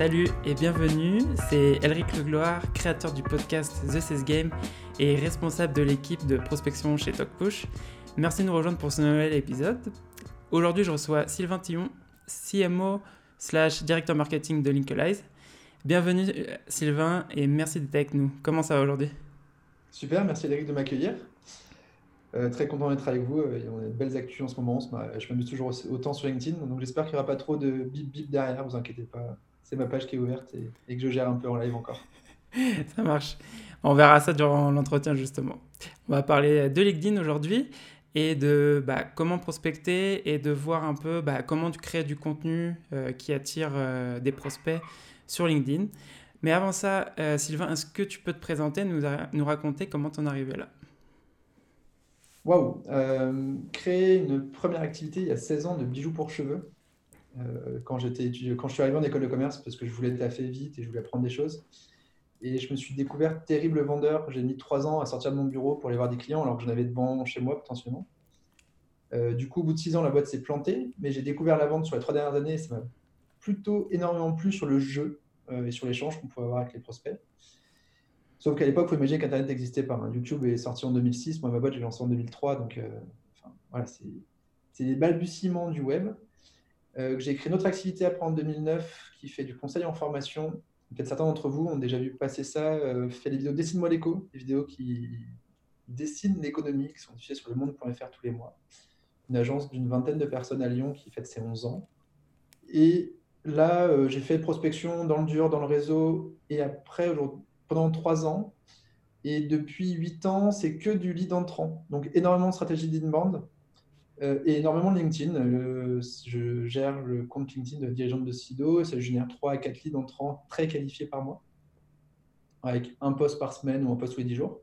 Salut et bienvenue, c'est Elric Legloire, créateur du podcast The Cess Game et responsable de l'équipe de prospection chez TalkPush. Merci de nous rejoindre pour ce nouvel épisode. Aujourd'hui, je reçois Sylvain Tillon, CMO slash directeur marketing de Linkalize. Bienvenue euh, Sylvain et merci d'être avec nous. Comment ça va aujourd'hui? Super, merci Eric de m'accueillir. Euh, très content d'être avec vous. Euh, y a des belles actus en ce moment. Je m'amuse toujours autant sur LinkedIn. Donc j'espère qu'il n'y aura pas trop de bip bip derrière. Vous inquiétez pas. C'est ma page qui est ouverte et, que je gère un peu en live encore. ça marche. On verra ça durant l'entretien justement. On va parler de LinkedIn aujourd'hui et de bah, comment prospecter et de voir un peu bah, comment tu crées du contenu euh, qui attire des prospects sur LinkedIn. Mais avant ça, Sylvain, est-ce que tu peux te présenter, nous, nous raconter comment tu en es arrivé là? Waouh! Euh, créer une première activité il y a 16 ans de bijoux pour cheveux. Euh, quand quand je suis arrivé en école de commerce parce que je voulais taffer vite et je voulais apprendre des choses. Et je me suis découvert terrible vendeur. J'ai mis trois ans à sortir de mon bureau pour aller voir des clients alors que j'en avais devant chez moi potentiellement. Euh, du coup, au bout de six ans, la boîte s'est plantée, mais j'ai découvert la vente sur les trois dernières années. Ça m'a plutôt énormément plu sur le jeu et sur l'échange qu'on pouvait avoir avec les prospects. Sauf qu'à l'époque, il faut imaginer qu'Internet n'existait pas. Hein. YouTube est sorti en 2006, moi ma boîte j'ai lancé en 2003, donc euh, voilà, c'est les balbutiements du web. Euh, j'ai créé une autre activité après en 2009 qui fait du conseil en formation. Peut-être certains d'entre vous ont déjà vu passer ça, euh, fait des vidéos Dessine-moi l'écho, des vidéos qui dessinent l'économie, qui sont diffusées sur le monde.fr tous les mois. Une agence d'une vingtaine de personnes à Lyon qui fête ses 11 ans. Et là, j'ai fait prospection dans le dur, dans le réseau. Et après, pendant trois ans. Et depuis huit ans, c'est que du lead entrant. Donc énormément de stratégie d'inbound euh, et énormément LinkedIn. Euh, je gère le compte LinkedIn de dirigeante de Sido. Ça génère trois à quatre leads entrants très qualifiés par mois, avec un poste par semaine ou un poste tous les 10 jours.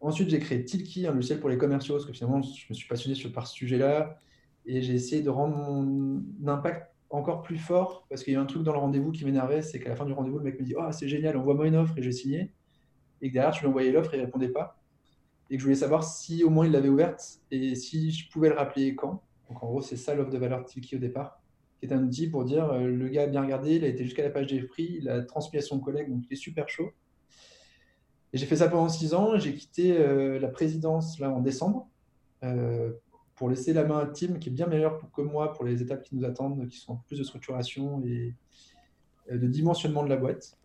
Ensuite, j'ai créé Tilki, un logiciel pour les commerciaux, parce que finalement, je me suis passionné par ce sujet-là. Et j'ai essayé de rendre mon impact encore plus fort parce qu'il y a un truc dans le rendez-vous qui m'énervait, c'est qu'à la fin du rendez-vous, le mec me dit Oh, c'est génial, envoie-moi une offre et j'ai signé. Et derrière, je lui envoyais l'offre et il répondait pas. Et que je voulais savoir si au moins il l'avait ouverte et si je pouvais le rappeler quand. Donc en gros, c'est ça l'offre de valeur Tiki au départ, qui est un outil pour dire euh, le gars a bien regardé, il a été jusqu'à la page des prix, il a transmis à son collègue, donc il est super chaud. Et j'ai fait ça pendant six ans. J'ai quitté euh, la présidence là en décembre euh, pour laisser la main à Tim, qui est bien meilleur que moi pour les étapes qui nous attendent, qui sont plus de structuration et de dimensionnement de la boîte,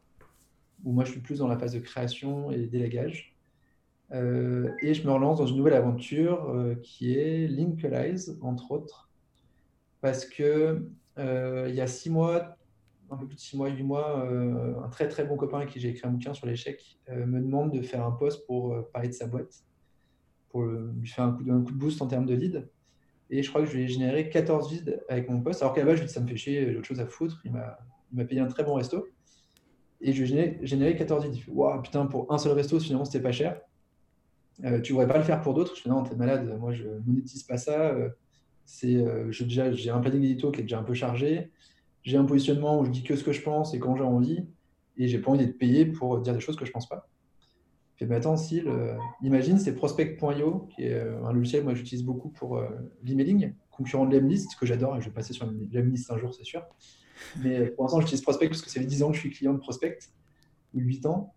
où moi je suis plus dans la phase de création et délégage. Euh, et je me relance dans une nouvelle aventure euh, qui est Linkalize, entre autres, parce que il y a six mois, un peu plus de six mois, huit mois, un très très bon copain avec qui j'ai écrit un bouquin sur l'échec me demande de faire un post pour parler de sa boîte pour lui faire un coup, de, boost en termes de lead. Et je crois que je lui ai généré 14 leads avec mon poste. Alors qu'à la base, je lui ai dit ça me fait chier, j'ai autre chose à foutre. Il m'a payé un très bon resto. Et je lui ai généré, 14 leads. Il fait Waouh, putain, pour un seul resto, finalement, c'était pas cher. Euh, tu voudrais pas le faire pour d'autres? Je dis Non, t'es malade, moi, je monétise pas ça. Euh, c'est, euh, déjà, j'ai un planning édito qui est déjà un peu chargé. J'ai un positionnement où je dis que ce que je pense et quand j'ai envie. Et j'ai pas envie d'être payé pour dire des choses que je pense pas mais attends, Sil, euh, imagine, c'est prospect.io, qui est un logiciel que j'utilise beaucoup pour l'emailing, concurrent de Lemlist, que j'adore et je vais passer sur Lemlist un jour, c'est sûr. Mais pour l'instant, j'utilise Prospect parce que ça fait 10 ans que je suis client de Prospect, ou 8 ans.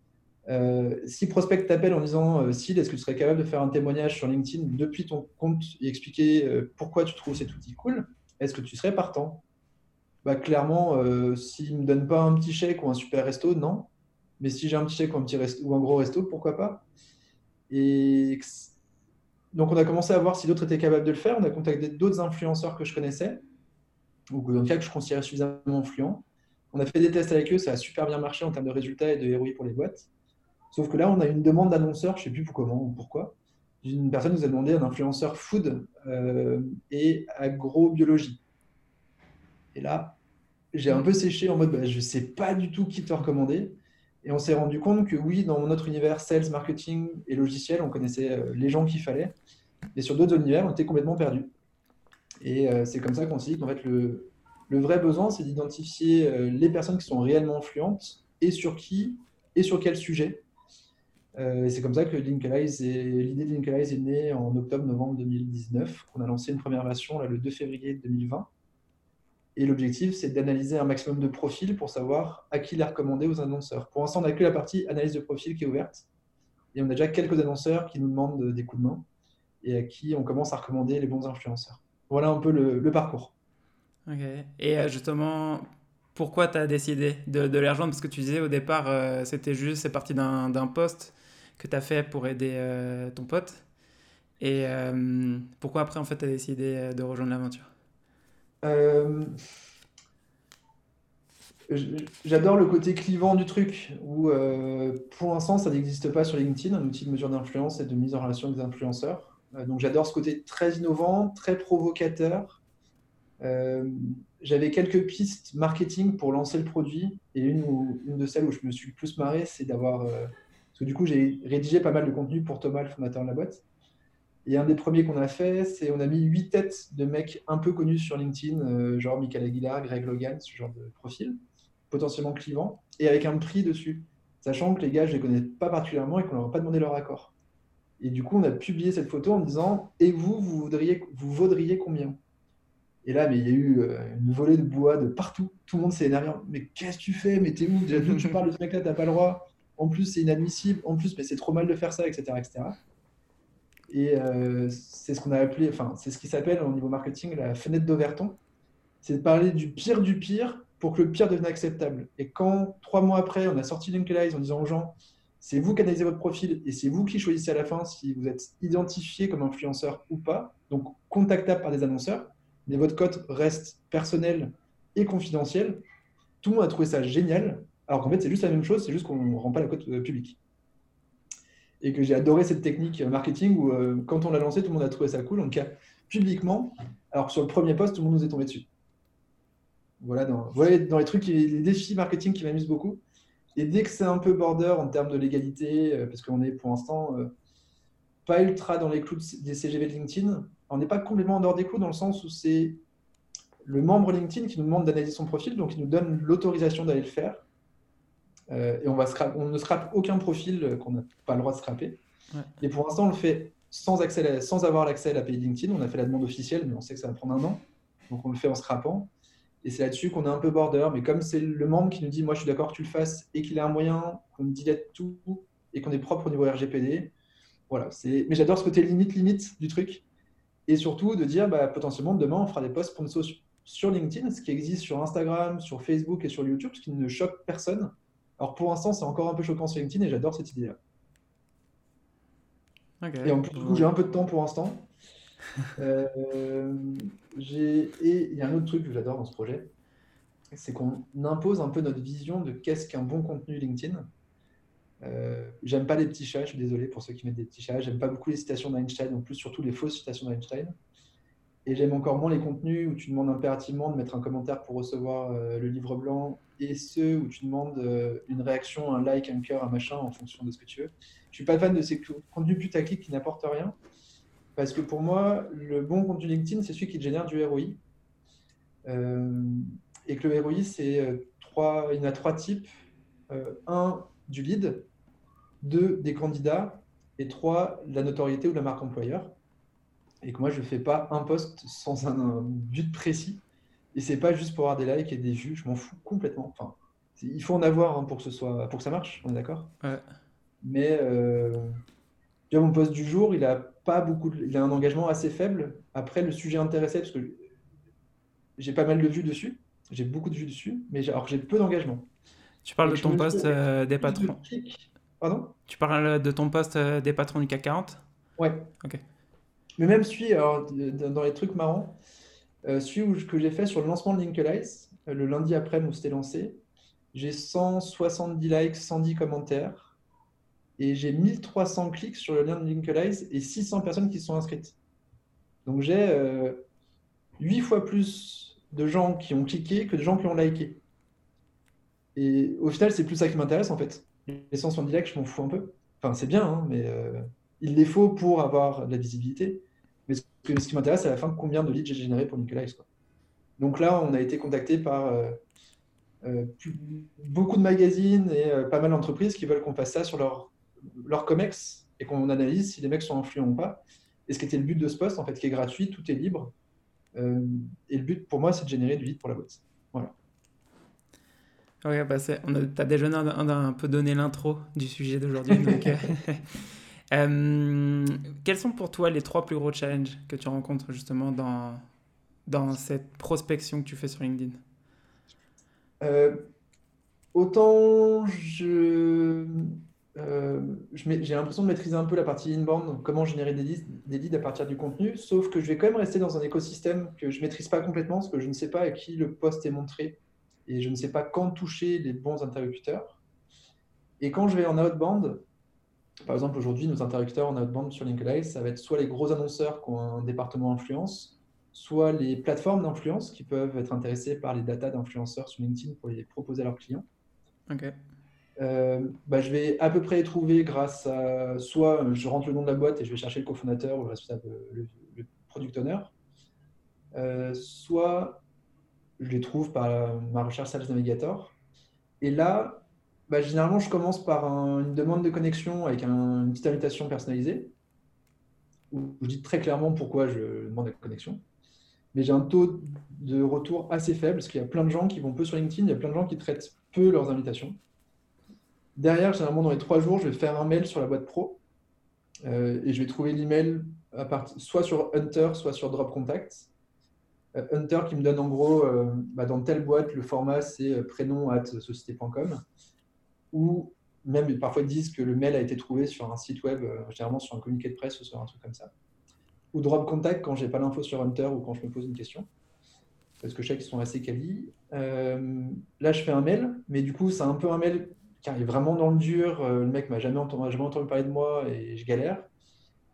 Si Prospect t'appelle en disant Sil, est-ce que tu serais capable de faire un témoignage sur LinkedIn depuis ton compte et expliquer pourquoi tu trouves cet outil cool Est-ce que tu serais partant? Bah, Clairement, s'il ne me donne pas un petit chèque ou un super resto, non. Mais si j'ai un petit chèque ou un, petit ou un gros resto, pourquoi pas? Et donc, on a commencé à voir si d'autres étaient capables de le faire. On a contacté d'autres influenceurs que je connaissais, ou dans le cas que je considérais suffisamment influents. On a fait des tests avec eux, ça a super bien marché en termes de résultats et de ROI pour les boîtes. Sauf que là, on a une demande d'annonceur, je ne sais plus comment ou pourquoi. Une personne nous a demandé un influenceur food euh, et agrobiologie. Et là, j'ai un peu séché en mode bah, je ne sais pas du tout qui te recommander. Et on s'est rendu compte que oui, dans notre univers sales, marketing et logiciel, on connaissait euh, les gens qu'il fallait. Et sur d'autres univers, on était complètement perdu. Et euh, c'est comme ça qu'on s'est dit qu'en fait, le, vrai besoin, c'est d'identifier les personnes qui sont réellement influentes et sur qui et sur quel sujet. Et c'est comme ça que l'idée de Linkalize est née en octobre-novembre 2019, qu'on a lancé une première version là, le 2 février 2020. Et l'objectif, c'est d'analyser un maximum de profils pour savoir à qui les recommander aux annonceurs. Pour l'instant, on n'a que la partie analyse de profil qui est ouverte. Et on a déjà quelques annonceurs qui nous demandent des coups de main et à qui on commence à recommander les bons influenceurs. Voilà un peu le, parcours. Ok. Et euh, justement, pourquoi tu as décidé de, les rejoindre? Parce que tu disais au départ, euh, c'était juste, c'est parti d'un poste que tu as fait pour aider euh, ton pote. Et pourquoi après, en fait, tu as décidé de rejoindre l'aventure? J'adore le côté clivant du truc, où pour l'instant, ça n'existe pas sur LinkedIn, un outil de mesure d'influence et de mise en relation des influenceurs. Euh, donc j'adore ce côté très innovant, très provocateur. Euh, j'avais quelques pistes marketing pour lancer le produit et une, une de celles où je me suis le plus marré, c'est d'avoir. Euh, parce que du coup, j'ai rédigé pas mal de contenu pour Thomas, le fondateur de la boîte. Et un des premiers qu'on a fait, c'est on a mis huit têtes de mecs un peu connus sur LinkedIn, genre Michael Aguilar, Greg Logan, ce genre de profil, potentiellement clivant, et avec un prix dessus, sachant que les gars, je les connais pas particulièrement et qu'on leur a pas demandé leur accord. Et du coup, on a publié cette photo en disant Et vous, vous, voudriez, vaudriez combien? Et là, mais il y a eu euh, une volée de bois de partout. Tout le monde s'est énervé. Mais qu'est-ce que tu fais? Mais t'es où? Déjà, tu parles de ce mec-là, t'as pas le droit. En plus, c'est inadmissible. En plus, mais c'est trop mal de faire ça, etc. etc. Et euh, c'est ce qu'on a appelé, enfin, c'est ce qui s'appelle au niveau marketing la fenêtre d'Overton. C'est de parler du pire du pire pour que le pire devienne acceptable. Et quand, trois mois après, on a sorti LinkedIn en disant aux gens c'est vous qui analysez votre profil et c'est vous qui choisissez à la fin si vous êtes identifié comme influenceur ou pas, donc contactable par des annonceurs, mais votre code reste personnel et confidentiel. Tout le monde a trouvé ça génial, alors qu'en fait c'est juste la même chose, c'est juste qu'on ne rend pas la cote euh, publique. Et que j'ai adoré cette technique marketing où euh, quand on l'a lancé, tout le monde a trouvé ça cool. Donc publiquement, alors sur le premier poste, tout le monde nous est tombé dessus. Voilà, dans, voilà dans les trucs, les défis marketing qui m'amusent beaucoup. Et dès que c'est un peu border en termes de légalité, euh, parce qu'on est pour l'instant euh, pas ultra dans les clous des CGV de LinkedIn, on n'est pas complètement en dehors des clous dans le sens où c'est le membre LinkedIn qui nous demande d'analyser son profil, donc il nous donne l'autorisation d'aller le faire. Euh, et on, va on ne scrape aucun profil qu'on n'a pas le droit de scraper. Et pour l'instant, on le fait sans, accès sans avoir l'accès à l'API LinkedIn. On a fait la demande officielle, mais on sait que ça va prendre un an. Donc on le fait en scrapant. Et c'est là-dessus qu'on est un peu border. Mais comme c'est le membre qui nous dit, moi je suis d'accord que tu le fasses et qu'il a un moyen, qu'on dilette tout et qu'on est propre au niveau RGPD, voilà. Mais j'adore ce côté limite-limite du truc. Et surtout de dire, bah, potentiellement, demain, on fera des posts pour sur LinkedIn, ce qui existe sur Instagram, sur Facebook et sur YouTube, ce qui ne choque personne. Alors pour l'instant, c'est encore un peu choquant sur LinkedIn et j'adore cette idée-là. Et en plus, j'ai un peu de temps pour l'instant. Euh, et il y a un autre truc que j'adore dans ce projet, c'est qu'on impose un peu notre vision de qu'est-ce qu'un bon contenu LinkedIn. Euh, j'aime pas les petits chats, je suis désolé pour ceux qui mettent des petits chats. J'aime pas beaucoup les citations d'Einstein, en plus surtout les fausses citations d'Einstein. Et j'aime encore moins les contenus où tu demandes impérativement de mettre un commentaire pour recevoir euh, le livre blanc et ceux où tu demandes une réaction, un like, un cœur, un machin en fonction de ce que tu veux. Je suis pas fan de ces contenus putaclic qui n'apportent rien. Parce que pour moi, le bon contenu LinkedIn, c'est celui qui génère du ROI. Euh, et que le ROI, c'est euh, trois, il y en a trois types. Euh, un, du lead. Deux, des candidats. Et trois, la notoriété ou la marque employeur. Et que moi, je ne fais pas un poste sans un, but précis. Et c'est pas juste pour avoir des likes et des vues. Je m'en fous complètement. Enfin, il faut en avoir hein, pour que ce soit, pour que ça marche. On est d'accord? Ouais. Mais mon poste du jour, il a pas beaucoup, il a un engagement assez faible. Après, le sujet intéressé, parce que j'ai pas mal de vues dessus, j'ai beaucoup de vues dessus, mais alors j'ai peu d'engagement. Tu parles de ton poste euh, des patrons. Pardon? Tu parles de ton poste euh, des patrons du CAC 40 Ouais. Ok. Mais même alors, dans les trucs marrants, euh, celui que j'ai fait sur le lancement de Linkalize, le lundi après où c'était lancé, j'ai 170 likes, 110 commentaires et j'ai 1300 clics sur le lien de Linkalize et 600 personnes qui sont inscrites. Donc j'ai euh, 8 fois plus de gens qui ont cliqué que de gens qui ont liké. Et au final, c'est plus ça qui m'intéresse en fait. Les 170 likes, je m'en fous un peu. Enfin, c'est bien, hein, mais euh, il les faut pour avoir de la visibilité. Mais ce, qui m'intéresse, c'est à la fin combien de leads j'ai généré pour Linkalize. Donc là, on a été contacté par euh, euh, beaucoup de magazines et pas mal d'entreprises qui veulent qu'on fasse ça sur leur leur COMEX et qu'on analyse si les mecs sont influents ou pas. Et ce qui était le but de ce poste, en fait, qui est gratuit, tout est libre. et le but pour moi, c'est de générer du lead pour la boîte. Voilà. Ouais, bah tu as déjà un, un, peu donné l'intro du sujet d'aujourd'hui. quels sont pour toi les trois plus gros challenges que tu rencontres justement dans, dans cette prospection que tu fais sur LinkedIn? Autant je euh, j'ai l'impression de maîtriser un peu la partie inbound, comment générer des leads, des leads à partir du contenu, sauf que je vais quand même rester dans un écosystème que je ne maîtrise pas complètement, parce que je ne sais pas à qui le poste est montré, et je ne sais pas quand toucher les bons interlocuteurs. Et quand je vais en outbound, par exemple aujourd'hui, nos interlocuteurs en outbound sur LinkedIn, ça va être soit les gros annonceurs qui ont un département influence, soit les plateformes d'influence qui peuvent être intéressées par les datas d'influenceurs sur LinkedIn pour les proposer à leurs clients. Ok. Euh, bah, je vais à peu près les trouver grâce à soit euh, je rentre le nom de la boîte et je vais chercher le cofondateur ou le responsable, le, product owner, euh, soit je les trouve par ma recherche Sales Navigator. Et là, bah, généralement, je commence par une demande de connexion avec une petite invitation personnalisée, où je dis très clairement pourquoi je demande la connexion. Mais j'ai un taux de retour assez faible, parce qu'il y a plein de gens qui vont peu sur LinkedIn, il y a plein de gens qui traitent peu leurs invitations. Derrière, généralement, dans les trois jours, je vais faire un mail sur la boîte pro euh, et je vais trouver l'email soit sur Hunter, soit sur Drop Contact. Euh, Hunter qui me donne en gros, euh, bah, dans telle boîte, le format c'est prénom at société.com ou même parfois ils disent que le mail a été trouvé sur un site web, généralement sur un communiqué de presse ou sur un truc comme ça. Ou Drop Contact quand j'ai pas l'info sur Hunter ou quand je me pose une question parce que je sais qu'ils sont assez quali. là, je fais un mail, mais du coup, c'est un peu un mail il est vraiment dans le dur, euh, le mec m'a jamais, entendu, jamais entendu parler de moi et je galère.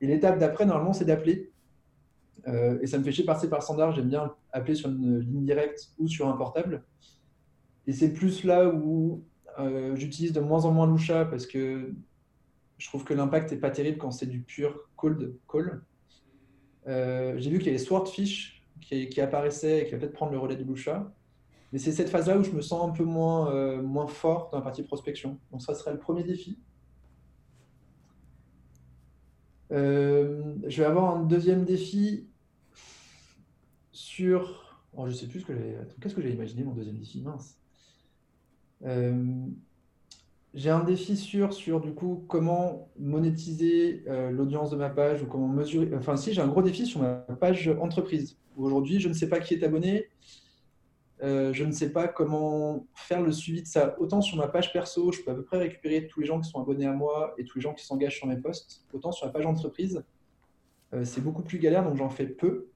Et l'étape d'après, normalement, c'est d'appeler. Euh, et ça me fait chier passer par standard, j'aime bien appeler sur une ligne directe ou sur un portable. Et c'est plus là où euh, j'utilise de moins en moins Lusha parce que je trouve que l'impact n'est pas terrible quand c'est du pur cold call. J'ai vu qu'il y avait Swordfish qui, qui apparaissait et qui va peut-être prendre le relais de Lusha. Mais c'est cette phase-là où je me sens un peu moins, euh, moins fort dans la partie prospection. Donc ça serait le premier défi. Euh, je vais avoir un deuxième défi sur... Oh, je sais plus ce que j'ai... Qu'est-ce que j'ai imaginé mon deuxième défi Mince. Euh, j'ai un défi sur, sur du coup comment monétiser l'audience de ma page ou comment mesurer. Enfin, si j'ai un gros défi sur ma page entreprise. Aujourd'hui, je ne sais pas qui est abonné, euh, je ne sais pas comment faire le suivi de ça. Autant sur ma page perso, je peux à peu près récupérer tous les gens qui sont abonnés à moi et tous les gens qui s'engagent sur mes posts. Autant sur la page entreprise, euh, c'est beaucoup plus galère, donc j'en fais peu.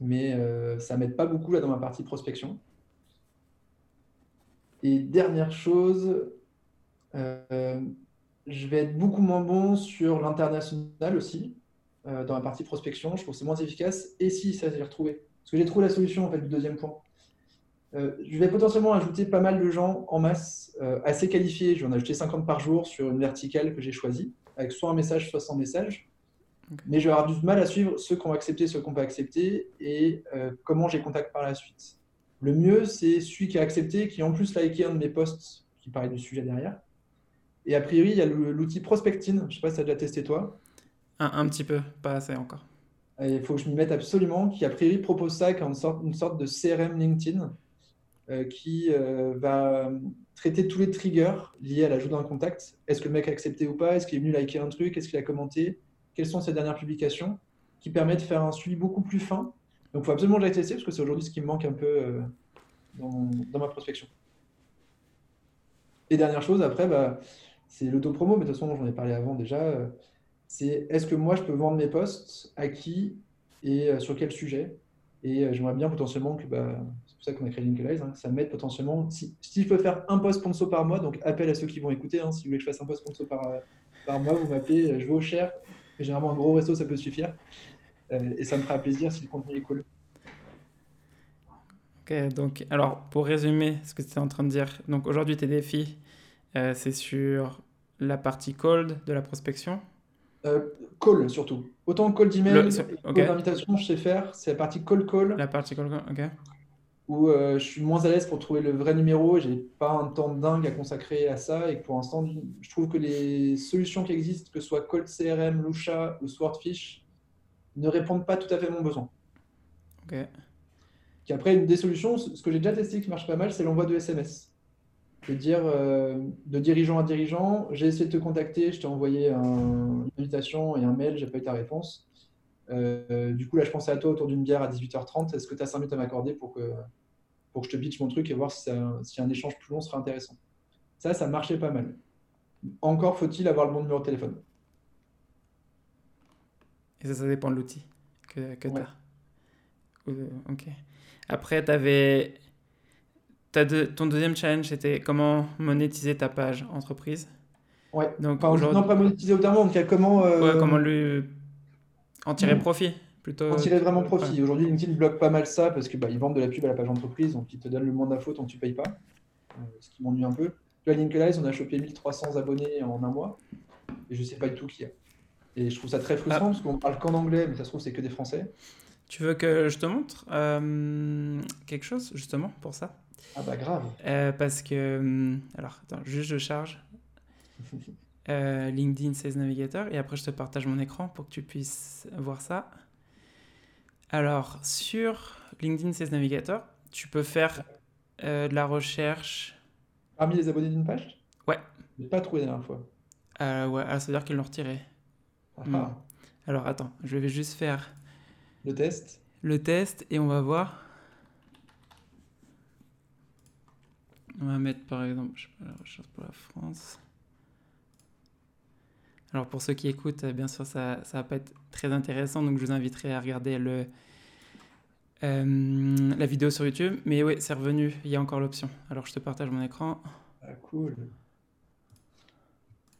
Mais euh, ça m'aide pas beaucoup là dans ma partie prospection. Et dernière chose, je vais être beaucoup moins bon sur l'international aussi, dans la partie prospection. Je trouve que c'est moins efficace. Et si, ça, j'ai retrouvé. Parce que j'ai trouvé la solution en fait, du deuxième point. Euh, je vais potentiellement ajouter pas mal de gens en masse euh, assez qualifiés. Je vais en ajouter 50 par jour sur une verticale que j'ai choisie, avec soit un message, soit sans message. Mais je vais avoir du mal à suivre ceux qui ont accepté, ceux qui n'ont pas accepté et euh, comment j'ai contact par la suite. Le mieux, c'est celui qui a accepté, qui en plus liké un de mes posts qui parlait du sujet derrière. Et a priori, il y a l'outil Prospectine. Je ne sais pas si tu as déjà testé toi. Un, petit peu, pas assez encore. Il faut que je m'y mette absolument, qui a priori propose ça comme une sorte, une sorte de CRM LinkedIn euh, qui euh, va traiter tous les triggers liés à l'ajout d'un contact. Est-ce que le mec a accepté ou pas? Est-ce qu'il est venu liker un truc? Est-ce qu'il a commenté? Quelles sont ses dernières publications? Qui permet de faire un suivi beaucoup plus fin. Donc, il faut absolument que tester parce que c'est aujourd'hui ce qui me manque un peu euh, dans, ma prospection. Et dernière chose, après, bah, c'est l'autopromo, mais de toute façon, j'en ai parlé avant déjà. c'est est-ce que moi, je peux vendre mes posts à qui et sur quel sujet? Et j'aimerais bien potentiellement que bah, ça qu'on a créé Linkalize. Hein, ça m'aide potentiellement. Si, si, je peux faire un post sponsor par mois, donc appel à ceux qui vont écouter, hein, si vous voulez que je fasse un post sponsor par, euh, mois, vous m'appelez, euh, je vais au cher. généralement, un gros resto, ça peut suffire. Euh, et ça me fera plaisir si le contenu est cool. Ok, donc, alors, pour résumer ce que tu es en train de dire, donc aujourd'hui, tes défis, c'est sur la partie cold de la prospection Call surtout. Autant call d'email, okay. d'invitation, je sais faire, c'est la partie call call. La partie call call, ok où euh, je suis moins à l'aise pour trouver le vrai numéro, j'ai pas un temps dingue à consacrer à ça et pour l'instant, je trouve que les solutions qui existent, que ce soit Cold CRM, Lusha ou Swordfish, ne répondent pas tout à fait à mon besoin. Ok. Qui après, une des solutions, ce que j'ai déjà testé qui marche pas mal, c'est l'envoi de SMS. De dire euh, de dirigeant à dirigeant, j'ai essayé de te contacter, je t'ai envoyé un- une invitation et un mail, j'ai pas eu ta réponse. Euh, du coup, là, je pensais à toi autour d'une bière à 18h30. Est-ce que tu as 5 minutes à m'accorder pour que, pour que je te pitch mon truc et voir si, ça- si un échange plus long serait intéressant? Ça, ça marchait pas mal. Encore faut-il avoir le bon numéro de téléphone. Et ça, ça dépend de l'outil que, que Ouais. tu as. ok. Après, tu avais. ton deuxième challenge, c'était comment monétiser ta page entreprise. Ouais. Donc, Enfin, aujourd'hui- non, pas monétiser au terme, donc comment, euh, Ouais, comment le... en tirer Hmm. profit plutôt. en tirer vraiment Ouais. profit. Aujourd'hui, LinkedIn bloque pas mal ça parce que bah, ils vendent de la pub à la page entreprise, donc ils te donnent le moins d'infos tant que tu payes pas, Euh, ce qui m'ennuie un peu. Tu vois, Linkalize, on a chopé 1300 abonnés en un mois et je sais pas du tout qui y a. Et je trouve ça très frustrant Ah. parce qu'on parle qu'en anglais, mais ça se trouve c'est que des Français. Tu veux que je te montre euh, quelque chose justement pour ça? Ah bah grave. Euh, Parce que. hum, Alors, attends, juste je charge. Euh, LinkedIn Sales Navigator et après je te partage mon écran pour que tu puisses voir ça. Alors, sur LinkedIn Sales Navigator, tu peux faire euh, de la recherche. Parmi les abonnés d'une page? Ouais. Je pas trouvé la dernière fois. Euh, ouais, ah, ça veut dire qu'ils l'ont retiré. Ah, Hmm. ah. Alors, attends, je vais juste faire Le test. le test et on va voir. On va mettre par exemple, je sais pas, la recherche pour la France. Alors pour ceux qui écoutent, euh, bien sûr, ça ça va pas être très intéressant, donc je vous inviterai à regarder le, euh, la vidéo sur YouTube. Mais oui, c'est revenu, il y a encore l'option. Alors je te partage mon écran. Ah cool.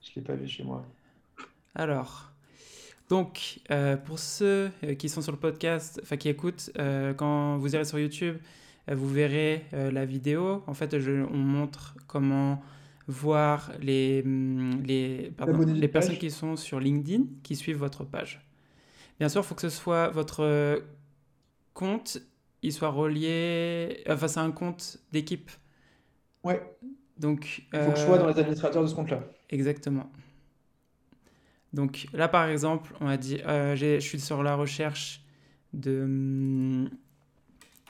Je l'ai pas vu chez moi. Alors, donc, euh, pour ceux euh, qui sont sur le podcast, enfin qui écoutent, euh, quand vous irez sur YouTube, vous verrez euh, la vidéo. En fait, je, on montre comment voir les, hum, les, pardon, les personnes page. qui sont sur LinkedIn, qui suivent votre page. Bien sûr, il faut que ce soit votre compte, il soit relié, enfin c'est un compte d'équipe. Ouais. Donc, Il faut que je sois dans les administrateurs de ce compte-là. Exactement. Donc là, par exemple, on a dit, euh, je suis sur la recherche de hum,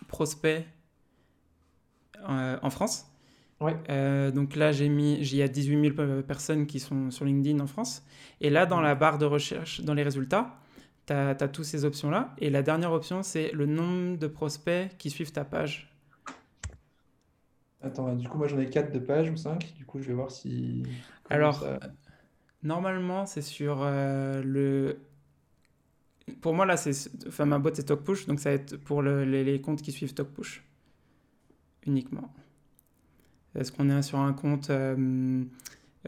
prospects euh, en France. Ouais. Euh, donc là, j'ai mis, il y a 18 000 pe- personnes qui sont sur LinkedIn en France. Et là, dans la barre de recherche, dans les résultats, tu as, toutes ces options-là. Et la dernière option, c'est le nombre de prospects qui suivent ta page. Attends, du coup, moi j'en ai 4 de pages ou 5. Du coup, je vais voir si. comment Alors, ça- Normalement, c'est sur euh, le. Pour moi, là, c'est. Enfin, ma boîte, c'est TalkPush, donc ça va être pour le- les, les comptes qui suivent TalkPush. Uniquement. Est-ce qu'on est sur un compte. euh,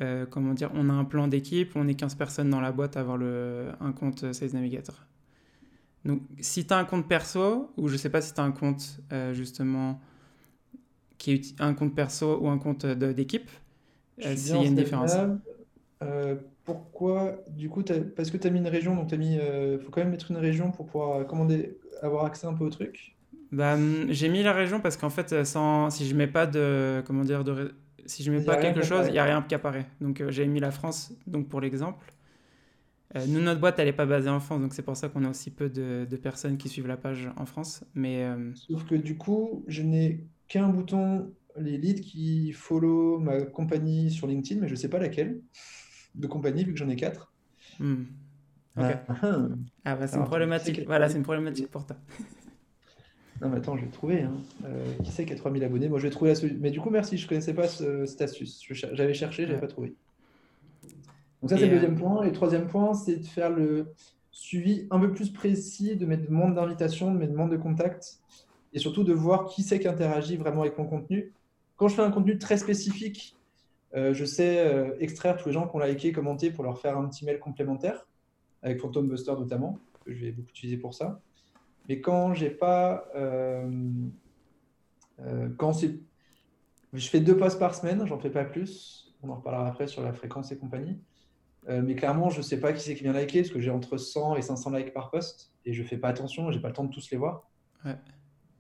euh, comment dire On a un plan d'équipe, on est 15 personnes dans la boîte à avoir le, un compte Sales Navigator. Donc, si tu as un compte perso, ou je sais pas si tu as un compte justement. qui est un compte perso ou un compte d'équipe, s'il y a une en différence. Euh, pourquoi, du coup, t'as- parce que tu as mis une région, donc tu as mis. euh, faut quand même mettre une région pour pouvoir commander, avoir accès un peu au truc. Bah, hum, j'ai mis la région parce qu'en fait, euh, sans, si je mets pas de, comment dire, de, ré- si je mets Il pas a rien quelque qui chose, apparaît. il y a rien qui apparaît. Donc euh, j'ai mis la France, donc pour l'exemple. Euh, nous, notre boîte, elle est pas basée en France, donc c'est pour ça qu'on a aussi peu de, de personnes qui suivent la page en France. Mais euh, Sauf que du coup, je n'ai qu'un bouton, les leads qui follow ma compagnie sur LinkedIn, mais je sais pas laquelle de compagnie, vu que j'en ai 4. hum. Ok. Ah, ah. Ah bah c'est une problématique. Voilà, 3000 c'est une problématique pour toi. Non, mais attends, je vais trouver. hein. Euh, qui c'est qui a 3000 abonnés? Moi, je vais trouver la solution. Mais du coup, merci, je connaissais pas ce- cette astuce. Je J'avais cherché, j'avais Ouais. pas trouvé. Donc ça, c'est le euh, deuxième point. Et le troisième point, c'est de faire le suivi un peu plus précis de mes demandes d'invitation, de mes demandes de contact, et surtout de voir qui c'est qui interagit vraiment avec mon contenu. Quand je fais un contenu très spécifique, je sais euh, extraire tous les gens qui ont liké, commenté pour leur faire un petit mail complémentaire, avec Phantom Buster notamment, que je vais beaucoup utiliser pour ça. Mais quand j'ai pas, euh, euh, quand c'est, je fais deux posts par semaine, j'en fais pas plus. On en reparlera après sur la fréquence et compagnie. Euh, mais clairement, je sais pas qui c'est qui vient liker parce que j'ai entre 100 et 500 likes par post et je fais pas attention, j'ai pas le temps de tous les voir. Ouais.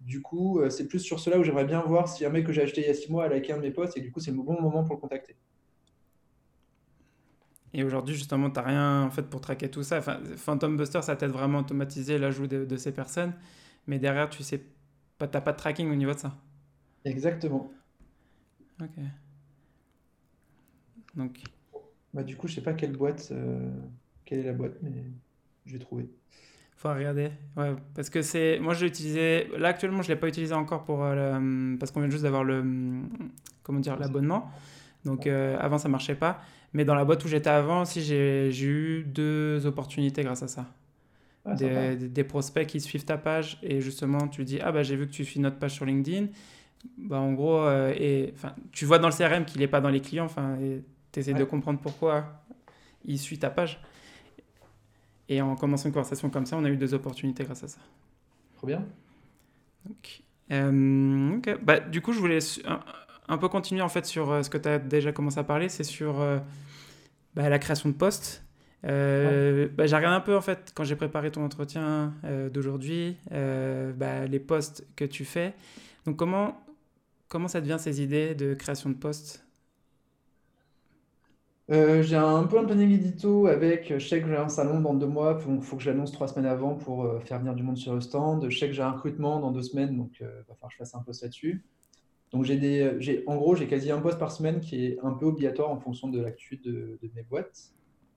Du coup, euh, c'est plus sur cela où j'aimerais bien voir si un mec que j'ai acheté il y a 6 mois a liké un de mes posts et du coup, c'est le bon moment pour le contacter. Et aujourd'hui, justement, tu n'as rien en fait pour traquer tout ça. Enfin, Phantom Buster, ça t'aide vraiment à automatiser l'ajout de, de ces personnes. mais derrière, tu sais pas, t'as pas de tracking au niveau de ça. Exactement. Ok. Donc, Bah, du coup, je sais pas quelle boîte, euh, quelle est la boîte, mais je vais trouver. Faut regarder. Ouais, parce que c'est. Moi, je l'ai utilisé. Là, actuellement, je l'ai pas utilisé encore pour. euh, le- Parce qu'on vient juste d'avoir le. Comment dire L'abonnement. Donc, euh, avant, ça marchait pas. Mais dans la boîte où j'étais avant aussi, j'ai eu deux opportunités grâce à ça. Ah, des, prospects qui suivent ta page et justement tu dis ah bah j'ai vu que tu suis notre page sur LinkedIn bah en gros euh, et enfin tu vois dans le CRM qu'il est pas dans les clients enfin tu essaies de comprendre pourquoi il suit ta page et en commençant une conversation comme ça on a eu deux opportunités grâce à ça Trop bien. Donc, euh. Bah, du coup je voulais un, un peu continuer en fait sur euh, ce que tu as déjà commencé à parler c'est sur euh, bah, la création de postes euh, bah, j'ai regardé un peu en fait quand j'ai préparé ton entretien d'aujourd'hui, les posts que tu fais. Donc comment comment ça devient ces idées de création de postes? Euh, j'ai un peu un planning édito avec, je sais que j'ai un salon dans deux mois, il faut que j'annonce trois semaines avant pour euh, faire venir du monde sur le stand. Je sais que j'ai un recrutement dans deux semaines, donc il va falloir que je fasse un post là-dessus. Donc j'ai des, j'ai, en gros, j'ai quasi un post par semaine qui est un peu obligatoire en fonction de l'actu de, mes boîtes.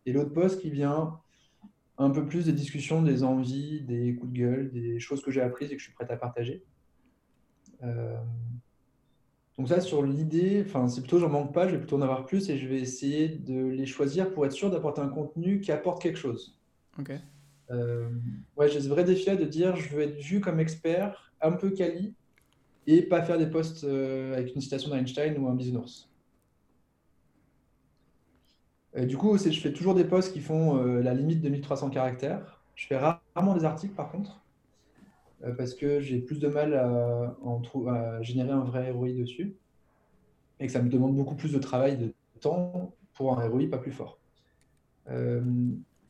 Et l'autre post qui vient un peu plus des discussions, des envies, des coups de gueule, des choses que j'ai apprises et que je suis prête à partager. Euh, donc ça, sur l'idée, enfin, c'est plutôt j'en manque pas, je vais plutôt en avoir plus et je vais essayer de les choisir pour être sûr d'apporter un contenu qui apporte quelque chose. Ok. Euh, ouais, j'ai ce vrai défi là de dire je veux être vu comme expert, un peu quali, et pas faire des posts euh, avec une citation d'Einstein ou un bisounours. Euh, du coup, je fais toujours des posts qui font euh, la limite de 1300 caractères. Je fais rarement des articles par contre, parce que j'ai plus de mal à, générer un vrai ROI dessus, et que ça me demande beaucoup plus de travail, de temps pour un ROI pas plus fort. Euh,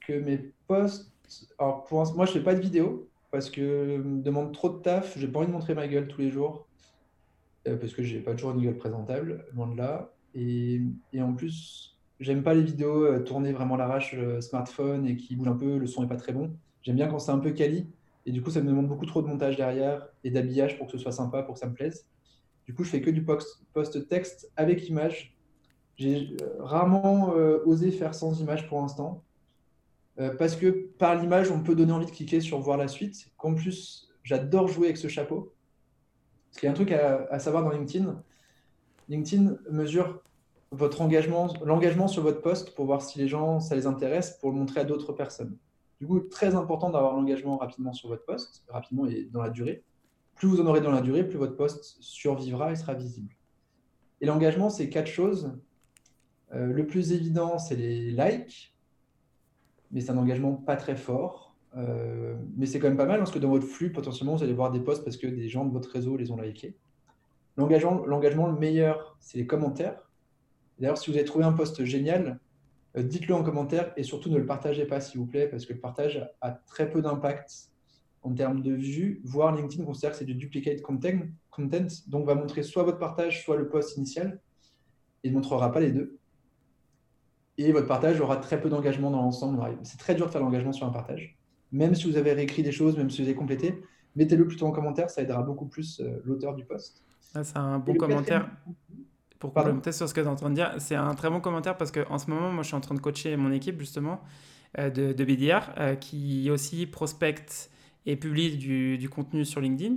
que mes posts, alors pour l'instant, moi je fais pas de vidéo, parce que me demande trop de taf, j'ai pas envie de montrer ma gueule tous les jours, euh, parce que j'ai pas toujours une gueule présentable, loin de là. Et, en plus, j'aime pas les vidéos euh, tournées vraiment l'arrache euh, smartphone et qui bougent un peu, le son est pas très bon. J'aime bien quand c'est un peu quali, et du coup, ça me demande beaucoup trop de montage derrière et d'habillage pour que ce soit sympa, pour que ça me plaise. Du coup, je fais que du post, post texte avec image. J'ai euh, rarement euh, osé faire sans image pour l'instant. Euh, parce que par l'image, on peut donner envie de cliquer sur voir la suite. Qu'en plus, j'adore jouer avec ce chapeau. Parce qu'il y a un truc à, à savoir dans LinkedIn. LinkedIn mesure votre engagement, l'engagement sur votre poste pour voir si les gens, ça les intéresse, pour le montrer à d'autres personnes. Du coup, très important d'avoir l'engagement rapidement sur votre poste, rapidement et dans la durée. Plus vous en aurez dans la durée, plus votre poste survivra et sera visible. Et l'engagement, c'est quatre choses. Euh, le plus évident, c'est les likes, mais c'est un engagement pas très fort. Euh, mais c'est quand même pas mal parce que dans votre flux, potentiellement, vous allez voir des posts parce que des gens de votre réseau les ont likés. L'engagement, le meilleur, c'est les commentaires. D'ailleurs, si vous avez trouvé un post génial, dites-le en commentaire et surtout ne le partagez pas, s'il vous plaît, parce que le partage a très peu d'impact en termes de vues, voire LinkedIn considère que c'est du duplicate content, content, donc va montrer soit votre partage, soit le post initial, et ne montrera pas les deux. Et votre partage aura très peu d'engagement dans l'ensemble. C'est très dur de faire l'engagement sur un partage. Même si vous avez réécrit des choses, même si vous avez complété, mettez-le plutôt en commentaire, ça aidera beaucoup plus euh, l'auteur du post. C'est un bon commentaire. quatrième- Pour complémenter sur ce que tu es en train de dire, c'est un très bon commentaire parce qu'en ce moment, moi, je suis en train de coacher mon équipe justement euh, de, de BDR euh, qui aussi prospecte et publie du, du contenu sur LinkedIn.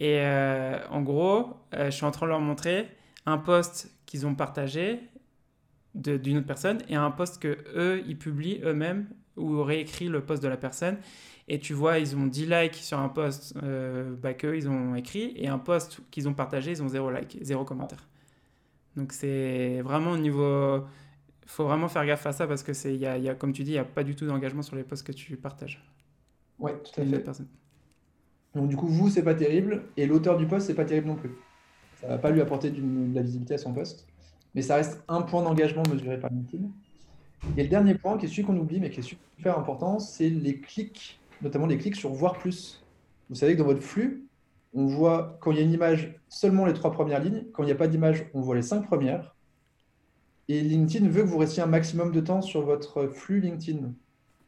Et euh, en gros, je suis en train de leur montrer un post qu'ils ont partagé d'une autre personne et un post que eux ils publient eux-mêmes ou réécrit le post de la personne. Et tu vois, ils ont 10 likes sur un post bah, qu'eux ils ont écrit et un post qu'ils ont partagé, ils ont 0 like, 0 commentaire. Donc c'est vraiment au niveau. Il faut vraiment faire gaffe à ça parce que c'est, y a, il y a, comme tu dis, il n'y a pas du tout d'engagement sur les posts que tu partages. Ouais, tout à fait. personne. Donc du coup, vous, c'est pas terrible, et l'auteur du post, c'est pas terrible non plus. Ça va pas lui apporter de la visibilité à son post, mais ça reste un point d'engagement mesuré par LinkedIn. Et le dernier point, qui est celui qu'on oublie, mais qui est super important, c'est les clics, notamment les clics sur voir plus. Vous savez que dans votre flux, on voit quand il y a une image seulement les trois premières lignes, quand il n'y a pas d'image, on voit les cinq premières. Et LinkedIn veut que vous restiez un maximum de temps sur votre flux LinkedIn.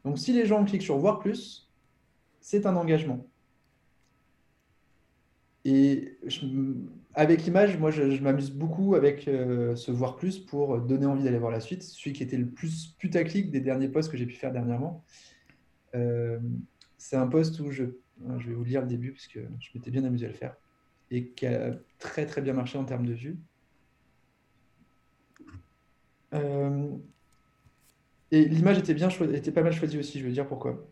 Donc si les gens cliquent sur voir plus, c'est un engagement. Et avec l'image, moi, je, m'amuse beaucoup avec euh, ce voir plus pour donner envie d'aller voir la suite. Celui qui était le plus putaclic des derniers posts que j'ai pu faire dernièrement. Euh, c'est un post où je, je vais vous lire le début parce que je m'étais bien amusé à le faire et qui a très très bien marché en termes de vues. Euh, et l'image était bien était pas mal choisie aussi, je veux dire pourquoi.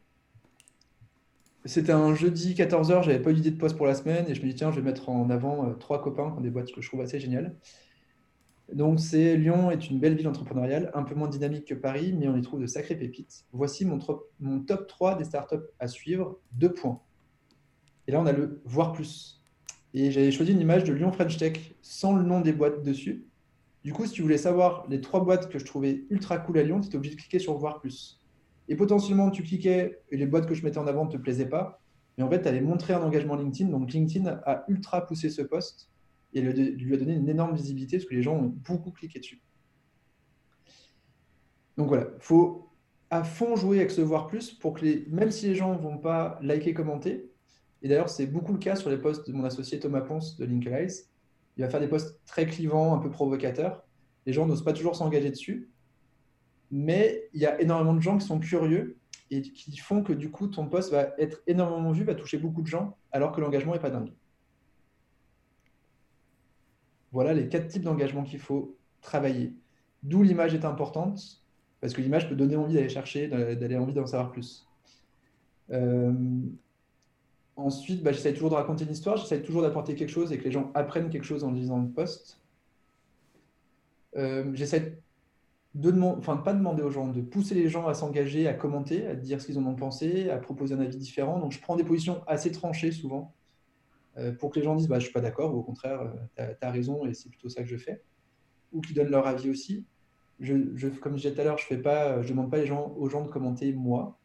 C'était un jeudi 14h, j'avais pas eu d'idée de poste pour la semaine et je me dis tiens, je vais mettre en avant euh, trois copains qui des boîtes que je trouve assez géniales. Donc c'est Lyon est une belle ville entrepreneuriale, un peu moins dynamique que Paris, mais on y trouve de sacrées pépites. Voici mon, mon top 3 des startups à suivre, deux points. Et là on a le voir plus. Et j'avais choisi une image de Lyon French Tech sans le nom des boîtes dessus. Du coup, si tu voulais savoir les trois boîtes que je trouvais ultra cool à Lyon, tu étais obligé de cliquer sur voir plus. Et potentiellement, tu cliquais et les boîtes que je mettais en avant ne te plaisaient pas. Mais en fait, tu allais montrer un engagement LinkedIn. Donc, LinkedIn a ultra poussé ce post et lui a donné une énorme visibilité parce que les gens ont beaucoup cliqué dessus. Donc voilà, il faut à fond jouer avec ce voir plus pour que même si les gens ne vont pas liker, commenter, et d'ailleurs, c'est beaucoup le cas sur les posts de mon associé Thomas Ponce de Linkalize. Il va faire des posts très clivants, un peu provocateurs. Les gens n'osent pas toujours s'engager dessus. Mais il y a énormément de gens qui sont curieux et qui font que du coup, ton post va être énormément vu, va toucher beaucoup de gens, alors que l'engagement n'est pas dingue. Voilà les quatre types d'engagement qu'il faut travailler. D'où l'image est importante, parce que l'image peut donner envie d'aller chercher, d'aller envie d'en savoir plus. Euh, Ensuite, bah, j'essaie toujours de raconter une histoire, j'essaie toujours d'apporter quelque chose et que les gens apprennent quelque chose en lisant le post. Euh, j'essaie de enfin pas demander aux gens, de pousser les gens à s'engager, à commenter, à dire ce qu'ils en ont pensé, à proposer un avis différent. Donc je prends des positions assez tranchées souvent pour que les gens disent bah, je suis pas d'accord ou au contraire euh, tu as, raison et c'est plutôt ça que je fais. Ou qu'ils donnent leur avis aussi. Je, comme je disais tout à l'heure, je ne demande pas aux gens de commenter moi.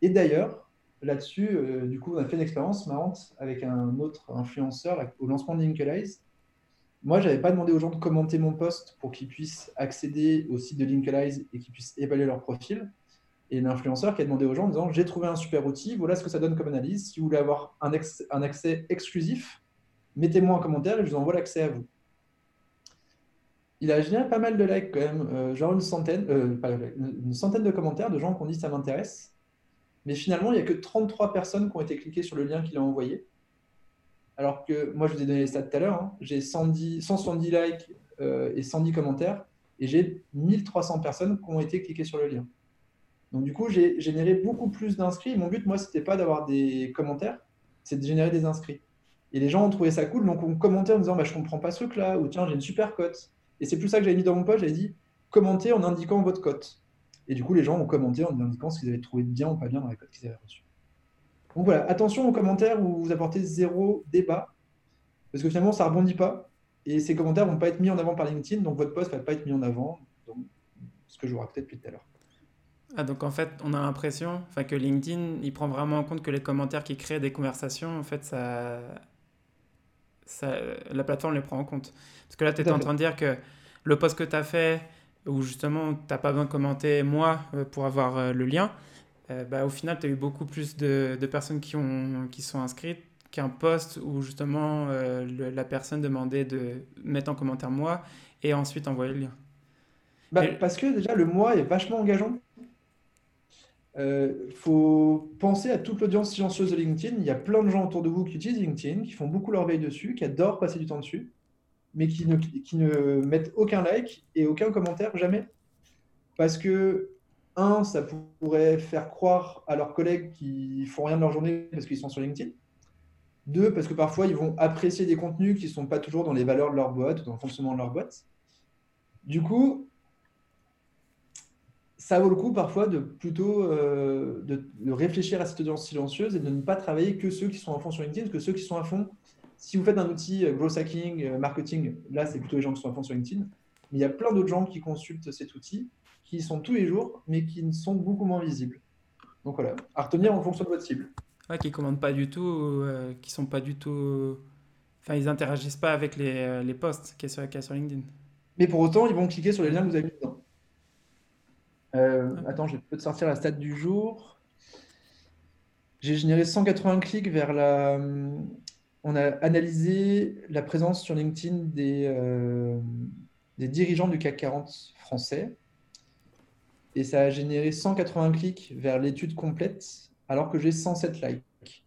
Et d'ailleurs, là-dessus, euh, du coup, on a fait une expérience marrante avec un autre influenceur au lancement de Linkalize. Moi, je n'avais pas demandé aux gens de commenter mon post pour qu'ils puissent accéder au site de Linkalize et qu'ils puissent évaluer leur profil. Et l'influenceur qui a demandé aux gens en disant J'ai trouvé un super outil, voilà ce que ça donne comme analyse. Si vous voulez avoir un, accès exclusif, mettez-moi un commentaire et je vous envoie l'accès à vous. Il a généré pas mal de likes quand même, euh, genre une centaine, euh, une centaine de commentaires de gens qui ont dit ça m'intéresse. Mais finalement, il n'y a que 33 personnes qui ont été cliquées sur le lien qu'il a envoyé. Alors que moi, je vous ai donné les stats tout à l'heure. Hein. J'ai 170 likes euh, et 110 commentaires. Et j'ai 1300 personnes qui ont été cliquées sur le lien. Donc, du coup, j'ai généré beaucoup plus d'inscrits. Mon but, moi, ce n'était pas d'avoir des commentaires, c'est de générer des inscrits. Et les gens ont trouvé ça cool, donc on commentait en disant bah, Je ne comprends pas ce truc-là, ou tiens, j'ai une super cote. Et c'est plus ça que j'avais mis dans mon post j'avais dit Commentez en indiquant votre cote. Et du coup, les gens ont commenté en indiquant ce qu'ils avaient trouvé bien ou pas bien dans la cote qu'ils avaient reçue. Donc voilà, attention aux commentaires où vous apportez zéro débat, parce que finalement, ça ne rebondit pas. Et ces commentaires ne vont pas être mis en avant par LinkedIn, donc votre post ne va pas être mis en avant. Ce que je vous racontais depuis tout à l'heure. Ah, donc en fait, on a l'impression que LinkedIn, il prend vraiment en compte que les commentaires qui créent des conversations, en fait, ça, ça, la plateforme les prend en compte. Parce que là, tu es en train de dire que le post que tu as fait, où justement tu n'as pas besoin de commenter moi euh, pour avoir euh, le lien, euh, bah, au final tu as eu beaucoup plus de, de, personnes qui, ont, qui sont inscrites qu'un post où justement la personne demandait de mettre en commentaire moi et ensuite envoyer le lien. Bah, Parce que déjà le moi est vachement engageant. Il faut penser à toute l'audience silencieuse de LinkedIn. Il y a plein de gens autour de vous qui utilisent LinkedIn, qui font beaucoup leur veille dessus, qui adorent passer du temps dessus mais qui ne, qui ne mettent aucun like et aucun commentaire, jamais. Parce que, un, ça pourrait faire croire à leurs collègues qu'ils font rien de leur journée parce qu'ils sont sur LinkedIn. Deux, parce que parfois, ils vont apprécier des contenus qui ne sont pas toujours dans les valeurs de leur boîte ou dans le fonctionnement de leur boîte. Du coup, ça vaut le coup parfois de plutôt euh, de, de, réfléchir à cette audience silencieuse et de ne pas travailler que ceux qui sont à fond sur LinkedIn, parce que ceux qui sont à fond si vous faites un outil euh, growth hacking, euh, marketing, là, c'est plutôt les gens qui sont à fond sur LinkedIn. Mais il y a plein d'autres gens qui consultent cet outil, qui y sont tous les jours, mais qui sont beaucoup moins visibles. Donc voilà, à retenir en fonction de votre cible. Ouais, qui ne commandent pas du tout, euh, qui sont pas du tout. Enfin, ils interagissent pas avec les, les posts qu'il y, a sur LinkedIn. Mais pour autant, ils vont cliquer sur les liens que vous avez mis dedans. Attends, je vais peut-être sortir la stat du jour. J'ai généré 180 clics vers la, on a analysé la présence sur LinkedIn des, euh, des dirigeants du CAC 40 français et ça a généré 180 clics vers l'étude complète alors que j'ai 107 likes.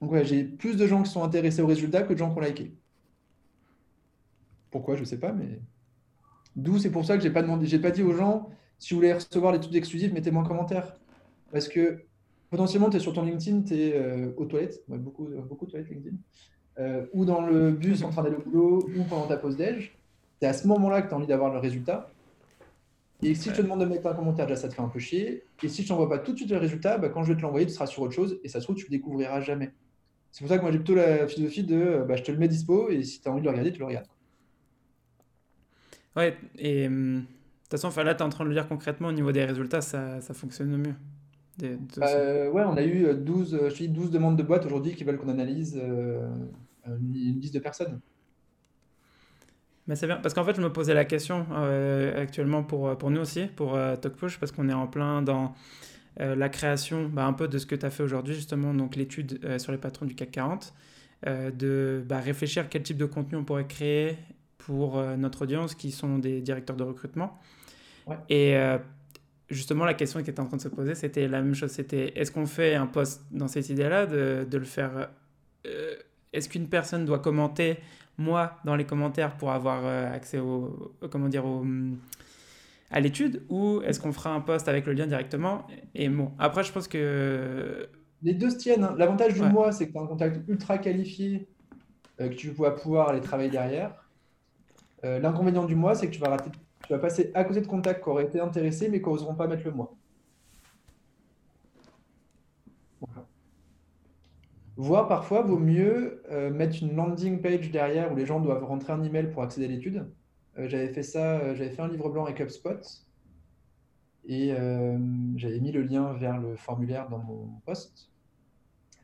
Donc ouais, j'ai plus de gens qui sont intéressés au résultat que de gens qui ont liké. Pourquoi, je ne sais pas, mais d'où c'est pour ça que j'ai pas demandé, j'ai pas dit aux gens si vous voulez recevoir l'étude exclusive, mettez-moi un commentaire. Parce que potentiellement, tu es sur ton LinkedIn, tu es euh, aux toilettes, beaucoup, beaucoup de toilettes LinkedIn, euh, ou dans le bus en train d'aller au boulot, ou pendant ta pause déj. C'est à ce moment-là que tu as envie d'avoir le résultat. Et si je te demande de mettre un commentaire, déjà ça te fait un peu chier. Et si je t'envoie pas tout de suite le résultat, bah, quand je vais te l'envoyer, tu seras sur autre chose et ça se trouve, tu le découvriras jamais. C'est pour ça que moi j'ai plutôt la philosophie de bah, je te le mets dispo et si tu as envie de le regarder, tu le regardes. Ouais, et hum, de toute façon, là tu es en train de le dire concrètement au niveau des résultats, ça, ça fonctionne mieux. Euh, ouais, on a eu 12, euh, je 12 demandes de boîtes aujourd'hui qui veulent qu'on analyse une liste de personnes. Mais c'est bien, parce qu'en fait, je me posais la question euh, actuellement pour, euh, pour nous aussi, pour euh, TalkPush, parce qu'on est en plein dans la création bah, un peu de ce que tu as fait aujourd'hui, justement, donc l'étude sur les patrons du CAC 40, de bah, réfléchir quel type de contenu on pourrait créer pour notre audience qui sont des directeurs de recrutement. Et justement, la question qui était en train de se poser, c'était la même chose. C'était est-ce qu'on fait un post dans cette idée-là, de, de, le faire. est-ce qu'une personne doit commenter moi dans les commentaires pour avoir euh, accès au, comment dire au, à l'étude? Ou est-ce qu'on fera un post avec le lien directement et bon après je pense que les deux se tiennent hein. l'avantage du moi c'est que tu as un contact ultra qualifié euh, que tu vas pouvoir aller travailler derrière euh, l'inconvénient du moi c'est que tu vas passer à côté de contacts qui auraient été intéressés mais qui n'oseront pas mettre le moi Voire parfois, vaut mieux euh, mettre une landing page derrière où les gens doivent rentrer un email pour accéder à l'étude. Euh, j'avais fait ça, j'avais fait un livre blanc avec HubSpot et j'avais mis le lien vers le formulaire dans mon post.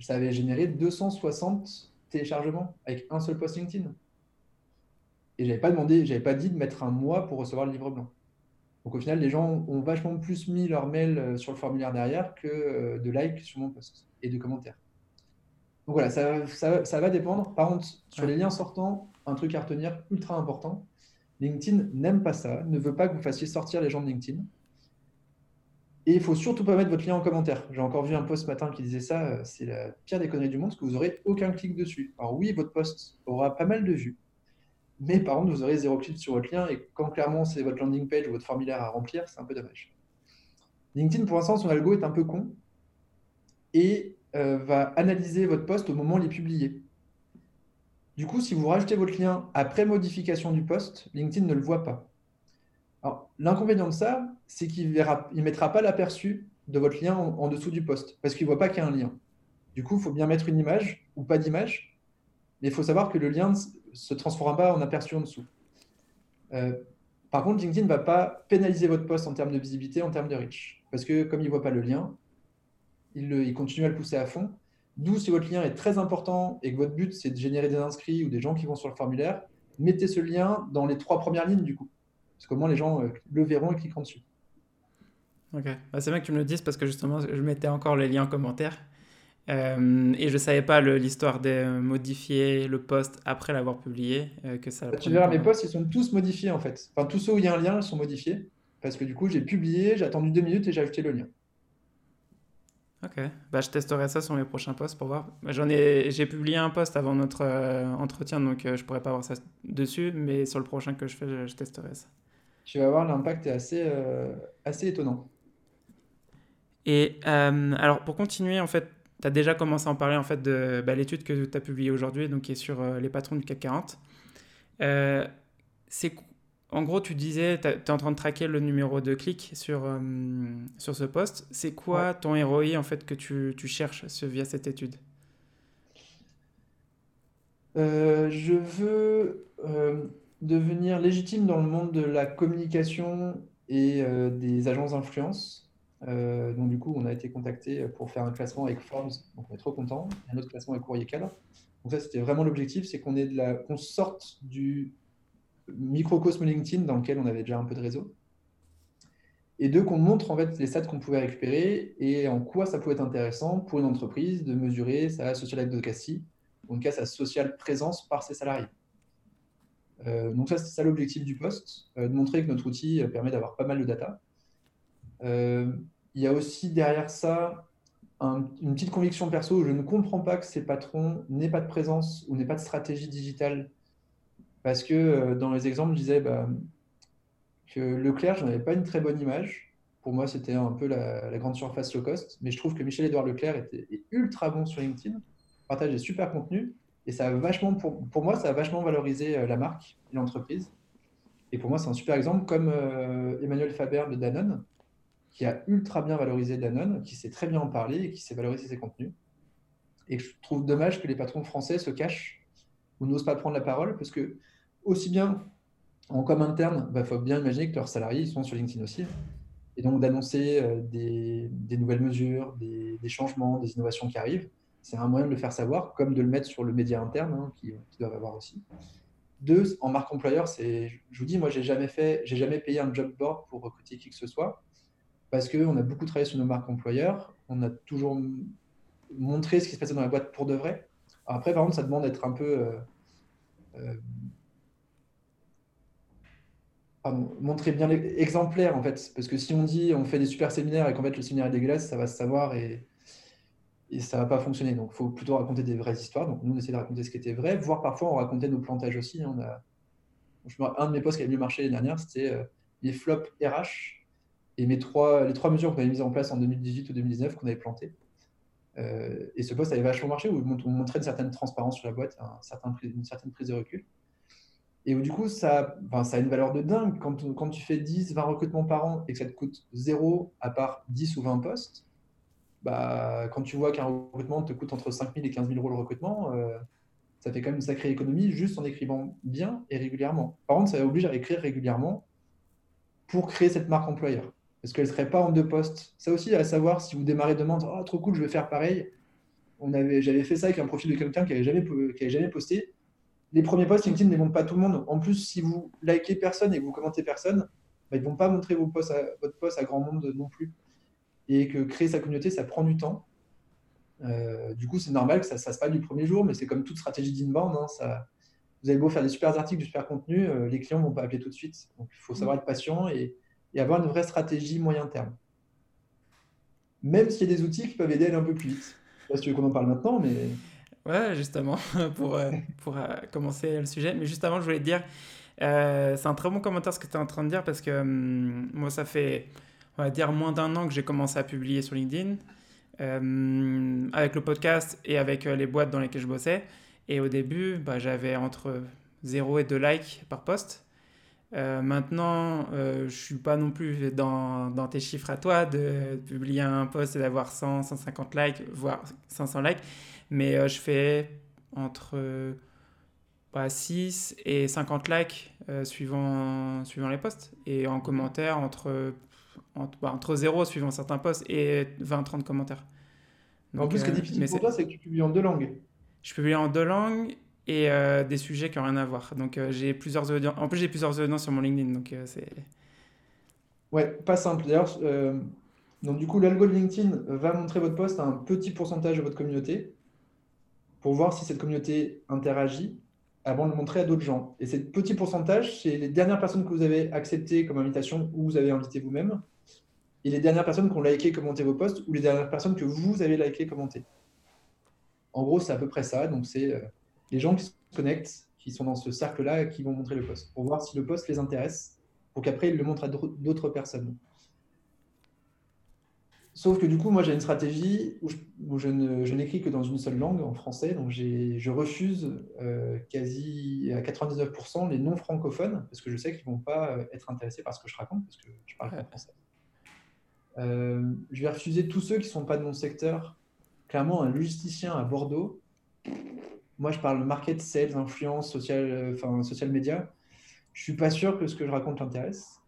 Ça avait généré 260 téléchargements avec un seul post LinkedIn. Et j'avais pas demandé, j'avais pas dit de mettre un mois pour recevoir le livre blanc. Donc au final, les gens ont vachement plus mis leur mail sur le formulaire derrière que de likes sur mon post et de commentaires. Donc voilà, ça, ça, va dépendre. Par contre, sur les liens sortants, un truc à retenir ultra important. LinkedIn n'aime pas ça, ne veut pas que vous fassiez sortir les gens de LinkedIn. Et il faut surtout pas mettre votre lien en commentaire. J'ai encore vu un post ce matin qui disait ça, euh, c'est la pire des conneries du monde, parce que vous n'aurez aucun clic dessus. Alors oui, votre post aura pas mal de vues, mais par contre, vous aurez zéro clic sur votre lien, et quand clairement c'est votre landing page ou votre formulaire à remplir, c'est un peu dommage. LinkedIn, pour l'instant, son algo est un peu con, et euh, va analyser votre poste au moment où il est publié. Du coup, si vous rajoutez votre lien après modification du poste, LinkedIn ne le voit pas. L'inconvénient de ça, c'est qu'il ne mettra pas l'aperçu de votre lien en, dessous du poste, parce qu'il ne voit pas qu'il y a un lien. Du coup, il faut bien mettre une image ou pas d'image, mais il faut savoir que le lien ne se transformera pas en aperçu en dessous. Euh, par contre, LinkedIn ne va pas pénaliser votre poste en termes de visibilité, en termes de reach, parce que comme il ne voit pas le lien, il, continue à le pousser à fond. D'où, si votre lien est très important et que votre but, c'est de générer des inscrits ou des gens qui vont sur le formulaire, mettez ce lien dans les trois premières lignes du coup. Parce qu'au moins, les gens euh, le verront et cliqueront dessus. Ok, bah, c'est bien que tu me le dises parce que justement, je mettais encore les liens en commentaire. Euh, et je ne savais pas l'histoire de modifier le post après l'avoir publié. Euh, que ça bah, tu verras, mes posts, ils sont tous modifiés en fait. Enfin, tous ceux où il y a un lien, ils sont modifiés. Parce que du coup, j'ai publié, j'ai attendu deux minutes et j'ai ajouté le lien. Ok, bah, je testerai ça sur mes prochains posts pour voir. J'en ai, j'ai publié un post avant notre euh, entretien, donc euh, je pourrais pas voir ça dessus, mais sur le prochain que je fais, je, testerai ça. Tu vas voir, l'impact est assez, euh, assez étonnant. Et alors, pour continuer, en fait, tu as déjà commencé à en parler en fait, de bah, l'étude que tu as publiée aujourd'hui, donc qui est sur les patrons du CAC 40. c'est en gros, tu disais, tu es en train de traquer le numéro de clic sur, euh, sur ce poste. C'est quoi ton ROI en fait que tu, tu cherches via cette étude? Euh, Je veux euh, devenir légitime dans le monde de la communication et des agences d'influence. Donc du coup, on a été contacté pour faire un classement avec Forbes, donc on est trop content. Un autre classement avec Courrier Cadre. Donc ça, c'était vraiment l'objectif, c'est qu'on sorte du microcosme LinkedIn dans lequel on avait déjà un peu de réseau. et deux, qu'on montre en fait les stats qu'on pouvait récupérer et en quoi ça pouvait être intéressant pour une entreprise de mesurer sa social advocacy, en tout cas sa social présence par ses salariés. Euh, donc ça, c'est ça l'objectif du poste, euh, de montrer que notre outil permet d'avoir pas mal de data. Euh, il y a aussi derrière ça une petite conviction perso, je ne comprends pas que ces patrons n'aient pas de présence ou n'aient pas de stratégie digitale. Parce que dans les exemples, je disais bah, que Leclerc, je n'en avais pas une très bonne image. Pour moi, c'était un peu la, grande surface low cost. Mais je trouve que Michel-Édouard Leclerc était, est ultra bon sur LinkedIn, partage des super contenus. Et ça a vachement, pour, pour moi, ça a vachement valorisé euh, la marque et l'entreprise. Et pour moi, c'est un super exemple, comme euh, Emmanuel Faber de Danone, qui a ultra bien valorisé Danone, qui sait très bien en parler et qui sait valoriser ses contenus. Et je trouve dommage que les patrons français se cachent ou n'osent pas prendre la parole, parce que aussi bien en com interne, il bah, faut bien imaginer que leurs salariés sont sur LinkedIn aussi. Et donc d'annoncer euh, des, nouvelles mesures, des, changements, des innovations qui arrivent, c'est un moyen de le faire savoir, comme de le mettre sur le média interne, hein, qui, doivent avoir aussi. Deux, en marque employeur, c'est, je vous dis, moi, j'ai jamais fait, j'ai jamais payé un job board pour recruter qui que ce soit, parce qu'on a beaucoup travaillé sur nos marques employeurs, on a toujours montré ce qui se passait dans la boîte pour de vrai. après, par contre, ça demande d'être un peu euh, euh, montrer bien exemplaire en fait. Parce que si on dit on fait des super séminaires et qu'en fait le séminaire est dégueulasse, ça va se savoir et, et ça va pas fonctionner. Donc il faut plutôt raconter des vraies histoires. Donc nous on essaie de raconter ce qui était vrai, voire parfois on racontait nos plantages aussi. On a... Un de mes posts qui a mieux marché l'année dernière, c'était euh, les flops RH et les trois mesures qu'on avait mises en place en 2018 ou 2019 qu'on avait plantées. Euh, et ce post avait vachement marché où on montrait une certaine transparence sur la boîte, une certaine prise de recul. Et du coup, ça, a une valeur de dingue. Quand, quand, tu fais 10, 20 recrutements par an et que ça te coûte zéro à part 10 ou 20 postes, bah, quand tu vois qu'un recrutement te coûte entre 5 000 et 15 000 euros le recrutement, euh, ça fait quand même une sacrée économie juste en écrivant bien et régulièrement. Par contre, ça oblige à écrire régulièrement pour créer cette marque employeur. Parce qu'elle ne serait pas en deux postes. Ça aussi, à savoir si vous démarrez demain, oh, trop cool, je vais faire pareil. J'avais fait ça avec un profil de quelqu'un qui n'avait jamais, jamais posté les premiers posts LinkedIn ne montrent pas tout le monde. En plus, si vous likez personne et que vous commentez personne, bah, ils ne vont pas montrer vos posts à, votre post à grand monde non plus. Et que créer sa communauté, ça prend du temps. Euh, du coup, c'est normal que ça ne se fasse pas du premier jour, mais c'est comme toute stratégie d'inbound. Hein, ça, vous avez beau faire des super articles, du super contenu, euh, les clients ne vont pas appeler tout de suite. Donc, il faut savoir être patient et, avoir une vraie stratégie moyen terme. Même s'il y a des outils qui peuvent aider à aller un peu plus vite. Je ne sais pas si tu veux qu'on en parle maintenant, mais Ouais, justement, pour, euh, pour euh, commencer le sujet. Mais justement, je voulais te dire, euh, c'est un très bon commentaire ce que tu es en train de dire parce que hum, moi, ça fait, on va dire, moins d'un an que j'ai commencé à publier sur LinkedIn avec le podcast et avec les boîtes dans lesquelles je bossais. Et au début, bah, j'avais entre 0 et 2 likes par post. Maintenant, je suis pas non plus dans, dans, tes chiffres à toi de publier un post et d'avoir 100, 150 likes, voire 500 likes mais euh, je fais entre 6 bah, et 50 likes euh, suivant, suivant les posts. Et en commentaire, entre, entre, bah, entre 0 suivant certains posts et 20-30 commentaires. en plus, ce qui est euh, difficile pour toi, c'est que tu publies en deux langues. Je publie en deux langues et des sujets qui n'ont rien à voir. Donc j'ai plusieurs audiences. En plus, j'ai plusieurs audiences sur mon LinkedIn. Donc c'est. Ouais, pas simple. D'ailleurs, du coup, l'algo de LinkedIn va montrer votre post à un petit pourcentage de votre communauté pour voir si cette communauté interagit avant de le montrer à d'autres gens. Et ce petit pourcentage, c'est les dernières personnes que vous avez acceptées comme invitation ou vous avez invité vous-même, et les dernières personnes qui ont liké, commenté vos posts, ou les dernières personnes que vous avez liké, commenté. En gros, c'est à peu près ça. Donc, c'est euh, les gens qui se connectent, qui sont dans ce cercle-là, qui vont montrer le post, pour voir si le post les intéresse, pour qu'après, ils le montrent à d'autres personnes. Sauf que du coup, moi, j'ai une stratégie où je, n'écris que dans une seule langue, en français. Donc, je refuse euh, quasi à 99% les non francophones, parce que je sais qu'ils ne vont pas euh, être intéressés par ce que je raconte, parce que je parle pas français. Euh, je vais refuser tous ceux qui ne sont pas de mon secteur. Clairement, un logisticien à Bordeaux, moi, je parle market, sales, influence, social, enfin, social media. Je suis pas sûr que ce que je raconte l'intéresse.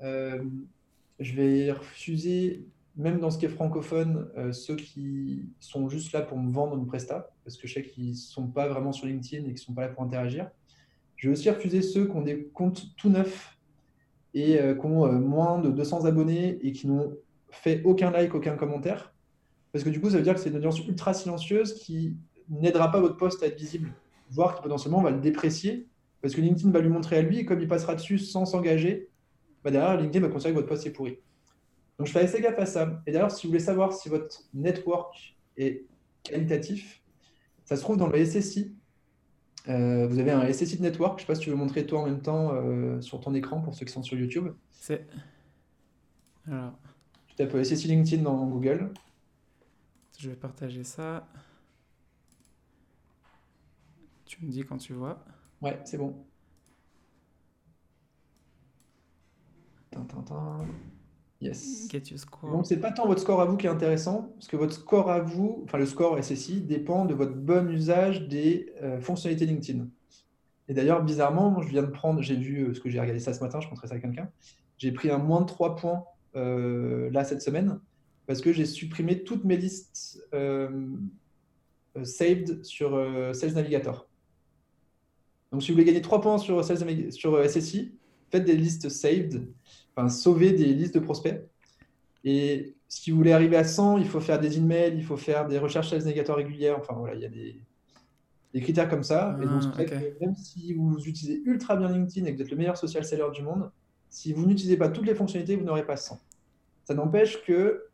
je vais refuser même dans ce qui est francophone, euh, ceux qui sont juste là pour me vendre une presta, parce que je sais qu'ils ne sont pas vraiment sur LinkedIn et qu'ils ne sont pas là pour interagir. Je vais aussi refuser ceux qui ont des comptes tout neufs et qui ont moins de 200 abonnés et qui n'ont fait aucun like, aucun commentaire. Parce que du coup, ça veut dire que c'est une audience ultra silencieuse qui n'aidera pas votre poste à être visible, voire qui potentiellement va le déprécier, parce que LinkedIn va lui montrer à lui, et comme il passera dessus sans s'engager, bah derrière, LinkedIn va considérer que votre poste est pourri. Donc je fais assez gaffe à ça. Et d'ailleurs, si vous voulez savoir si votre network est qualitatif, ça se trouve dans le SSI. Euh, vous avez un SSI de network. Je ne sais pas si tu veux montrer toi en même temps euh, sur ton écran pour ceux qui sont sur YouTube. C'est. Alors. Tu tapes SSI LinkedIn dans Google. Je vais partager ça. Tu me dis quand tu vois. Ouais, c'est bon. Yes. Get your score. Donc, c'est pas tant votre score à vous qui est intéressant, parce que votre score à vous, enfin le score SSI, dépend de votre bon usage des euh, fonctionnalités LinkedIn. Et d'ailleurs, bizarrement, je viens de prendre, j'ai vu, euh, ce que j'ai regardé ça ce matin, je montrerai ça à quelqu'un, j'ai pris un moins de 3 points euh, là cette semaine, parce que j'ai supprimé toutes mes listes saved sur Sales Navigator. Donc, si vous voulez gagner 3 points sur, SSI, faites des listes saved enfin, sauver des listes de prospects. Et si vous voulez arriver à 100, il faut faire des emails, il faut faire des recherches sales navigator régulières. Enfin, voilà, il y a des, des critères comme ça. et donc, ah, même si vous utilisez ultra bien LinkedIn et que vous êtes le meilleur social seller du monde, si vous n'utilisez pas toutes les fonctionnalités, vous n'aurez pas 100. Ça n'empêche que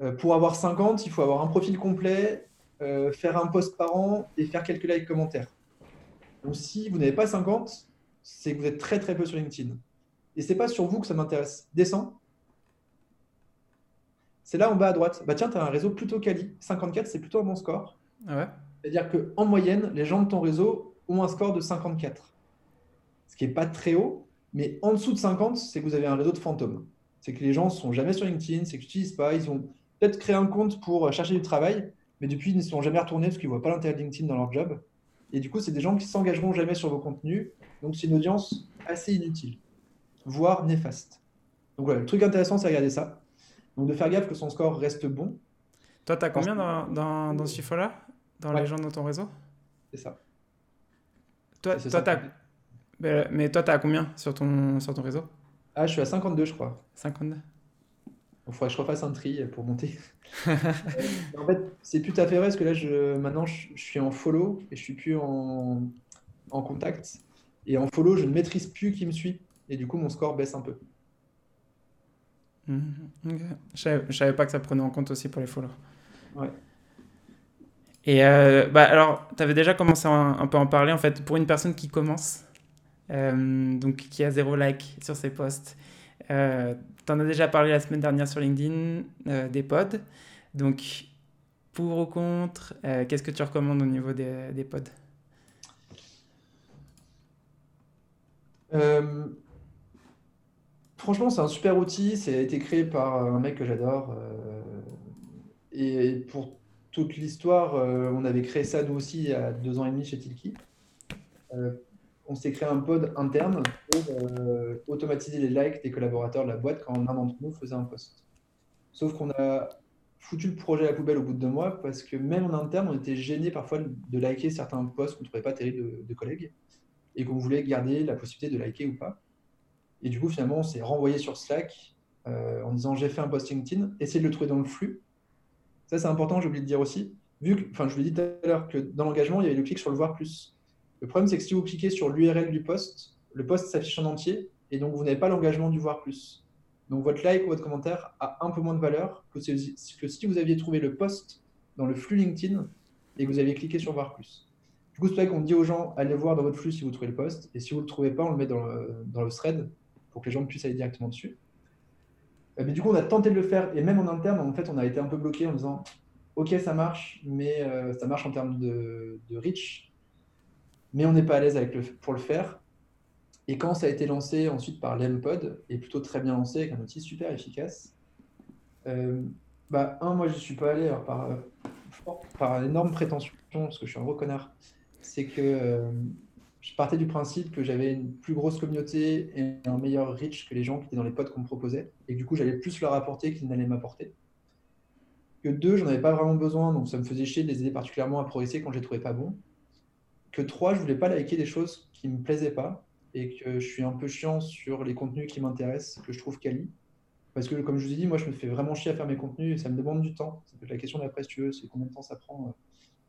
euh, pour avoir 50, il faut avoir un profil complet, euh, faire un post par an et faire quelques likes commentaires. Donc, si vous n'avez pas 50, c'est que vous êtes très très peu sur LinkedIn. Et c'est pas sur vous que ça m'intéresse. Descends. C'est là en bas à droite. Bah tiens, tu as un réseau plutôt quali. 54, c'est plutôt un bon score. Ah C'est-à-dire qu'en moyenne, les gens de ton réseau ont un score de 54. Ce qui n'est pas très haut, mais en dessous de 50, c'est que vous avez un réseau de fantômes. C'est que les gens ne sont jamais sur LinkedIn, c'est qu'ils n'utilisent pas. Ils ont peut-être créé un compte pour chercher du travail, mais depuis, ils ne sont jamais retournés parce qu'ils ne voient pas l'intérêt de LinkedIn dans leur job. Et du coup, c'est des gens qui s'engageront jamais sur vos contenus. Donc, c'est une audience assez inutile voire néfaste. Donc voilà, le truc intéressant, c'est regarder ça. Donc de faire gaffe que son score reste bon. Toi, tu as combien dans, dans, dans ce chiffre-là? Dans les gens dans ton réseau? C'est ça. Toi, toi as... Mais toi, tu as combien sur ton, sur ton réseau? Ah, je suis à 52, je crois. 52 il faudrait que je refasse un tri pour monter. en fait, c'est tout à fait vrai parce que là, je, maintenant, je, suis en follow et je suis plus en, en contact. Et en follow, je ne maîtrise plus qui me suit et du coup, mon score baisse un peu. Mhm. Je ne savais, pas que ça prenait en compte aussi pour les followers. Ouais. Et euh, bah, alors, tu avais déjà commencé à un, peu en parler. En fait, pour une personne qui commence, euh, donc qui a zéro like sur ses posts, euh, tu en as déjà parlé la semaine dernière sur LinkedIn, des pods. Donc, pour ou contre, qu'est-ce que tu recommandes au niveau des, pods? Franchement, c'est un super outil. Ça a été créé par un mec que j'adore. Euh, et pour toute l'histoire, euh, on avait créé ça nous aussi il y a deux ans et demi chez Tilki. Euh, on s'est créé un pod interne pour automatiser les likes des collaborateurs de la boîte quand l'un d'entre nous faisait un post. Sauf qu'on a foutu le projet à la poubelle au bout de deux mois parce que même en interne, on était gêné parfois de liker certains posts qu'on ne trouvait pas terribles de collègues et qu'on voulait garder la possibilité de liker ou pas. Et du coup, finalement, on s'est renvoyé sur Slack euh, en disant j'ai fait un post LinkedIn, essayez de le trouver dans le flux. Ça, c'est important, j'ai oublié de dire aussi. Vu que, enfin, je vous l'ai dit tout à l'heure que dans l'engagement, il y avait le clic sur le voir plus. Le problème, c'est que si vous cliquez sur l'URL du post, le post s'affiche en entier et donc vous n'avez pas l'engagement du voir plus. Donc votre like ou votre commentaire a un peu moins de valeur que si vous aviez trouvé le post dans le flux LinkedIn et que vous aviez cliqué sur voir plus. Du coup, c'est vrai qu'on dit aux gens allez voir dans votre flux si vous trouvez le post et si vous ne le trouvez pas, on le met dans le, thread pour que les gens puissent aller directement dessus. Euh, mais du coup, on a tenté de le faire, et même en interne, en fait, on a été un peu bloqué en disant Ok, ça marche, mais euh, ça marche en termes de, reach, mais on n'est pas à l'aise avec pour le faire. Et quand ça a été lancé ensuite par l'Empod, et plutôt très bien lancé, avec un outil super efficace, euh, bah, un, moi, je ne suis pas allé par, par énorme prétention, parce que je suis un gros connard, c'est que je partais du principe que j'avais une plus grosse communauté et un meilleur reach que les gens qui étaient dans les potes qu'on me proposait. Et du coup, j'allais plus leur apporter qu'ils n'allaient m'apporter. Que deux, j'en avais pas vraiment besoin, donc ça me faisait chier de les aider particulièrement à progresser quand je les trouvais pas bons. Que trois, je voulais pas liker des choses qui me plaisaient pas. et que je suis un peu chiant sur les contenus qui m'intéressent, que je trouve quali. Parce que, comme je vous ai dit, moi, je me fais vraiment chier à faire mes contenus et ça me demande du temps. Être la question d'après, si tu veux, c'est combien de temps ça prend.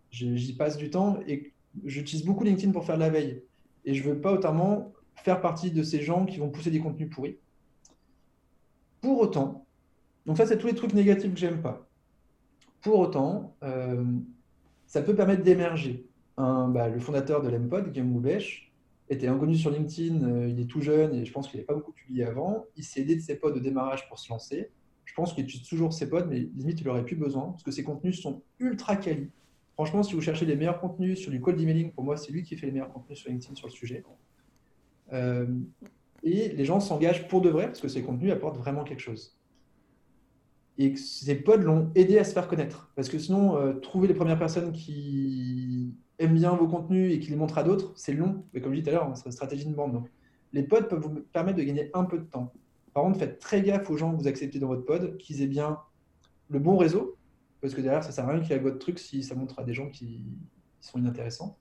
J'y passe du temps et j'utilise beaucoup LinkedIn pour faire de la veille. Et je veux pas autrement faire partie de ces gens qui vont pousser des contenus pourris. Pour autant, donc ça, c'est tous les trucs négatifs que j'aime pas. Pour autant, euh, ça peut permettre d'émerger. Bah, le fondateur de l'Empod, Guillaume Moubèche, était inconnu sur LinkedIn, euh, il est tout jeune et je pense qu'il n'avait pas beaucoup publié avant. Il s'est aidé de ses pods de démarrage pour se lancer. Je pense qu'il utilise toujours ses pods, mais limite, il n'aurait plus besoin parce que ses contenus sont ultra quali. Franchement, si vous cherchez les meilleurs contenus sur du cold emailing, pour moi, c'est lui qui fait les meilleurs contenus sur LinkedIn sur le sujet. Euh, et les gens s'engagent pour de vrai parce que ces contenus apportent vraiment quelque chose. Et ces pods l'ont aidé à se faire connaître. Parce que sinon, euh, trouver les premières personnes qui aiment bien vos contenus et qui les montrent à d'autres, c'est long. Mais comme je disais tout à l'heure, c'est une stratégie de bande. Les pods peuvent vous permettre de gagner un peu de temps. Par contre, faites très gaffe aux gens que vous acceptez dans votre pod, qu'ils aient bien le bon réseau, parce que derrière, ça sert à rien qu'il y ait votre truc si ça montre à des gens qui sont inintéressants.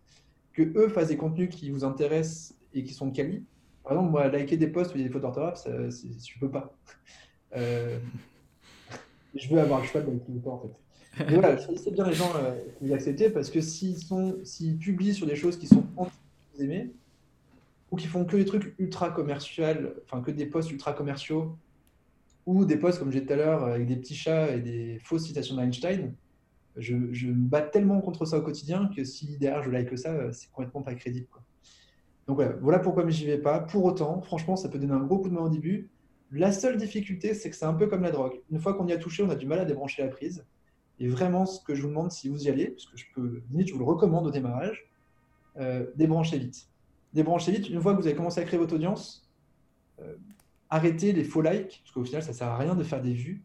Que eux fassent des contenus qui vous intéressent et qui sont quali. Par exemple, moi, liker des posts où il y a des fautes d'orthographe, je ne peux pas. Euh, je veux avoir le de liker pas, en fait. Mais voilà, c'est bien les gens euh, les accepter parce que s'ils sont, s'ils publient sur des choses qui sont anti ou qui font que des trucs ultra commerciaux, enfin que des posts ultra commerciaux ou des posts comme j'ai tout à l'heure avec des petits chats et des fausses citations d'Einstein, je, je, me bats tellement contre ça au quotidien que si derrière je like ça, euh, c'est complètement pas crédible. Quoi. Donc voilà, pourquoi j'y vais pas. Pour autant, franchement, ça peut donner un gros coup de main au début. La seule difficulté, c'est que c'est un peu comme la drogue. Une fois qu'on y a touché, on a du mal à débrancher la prise. Et vraiment, ce que je vous demande, si vous y allez, parce que je peux, je vous le recommande au démarrage, euh, débranchez vite. Débranchez vite. Une fois que vous avez commencé à créer votre audience, euh, arrêtez les faux likes, parce qu'au final, ça ne sert à rien de faire des vues.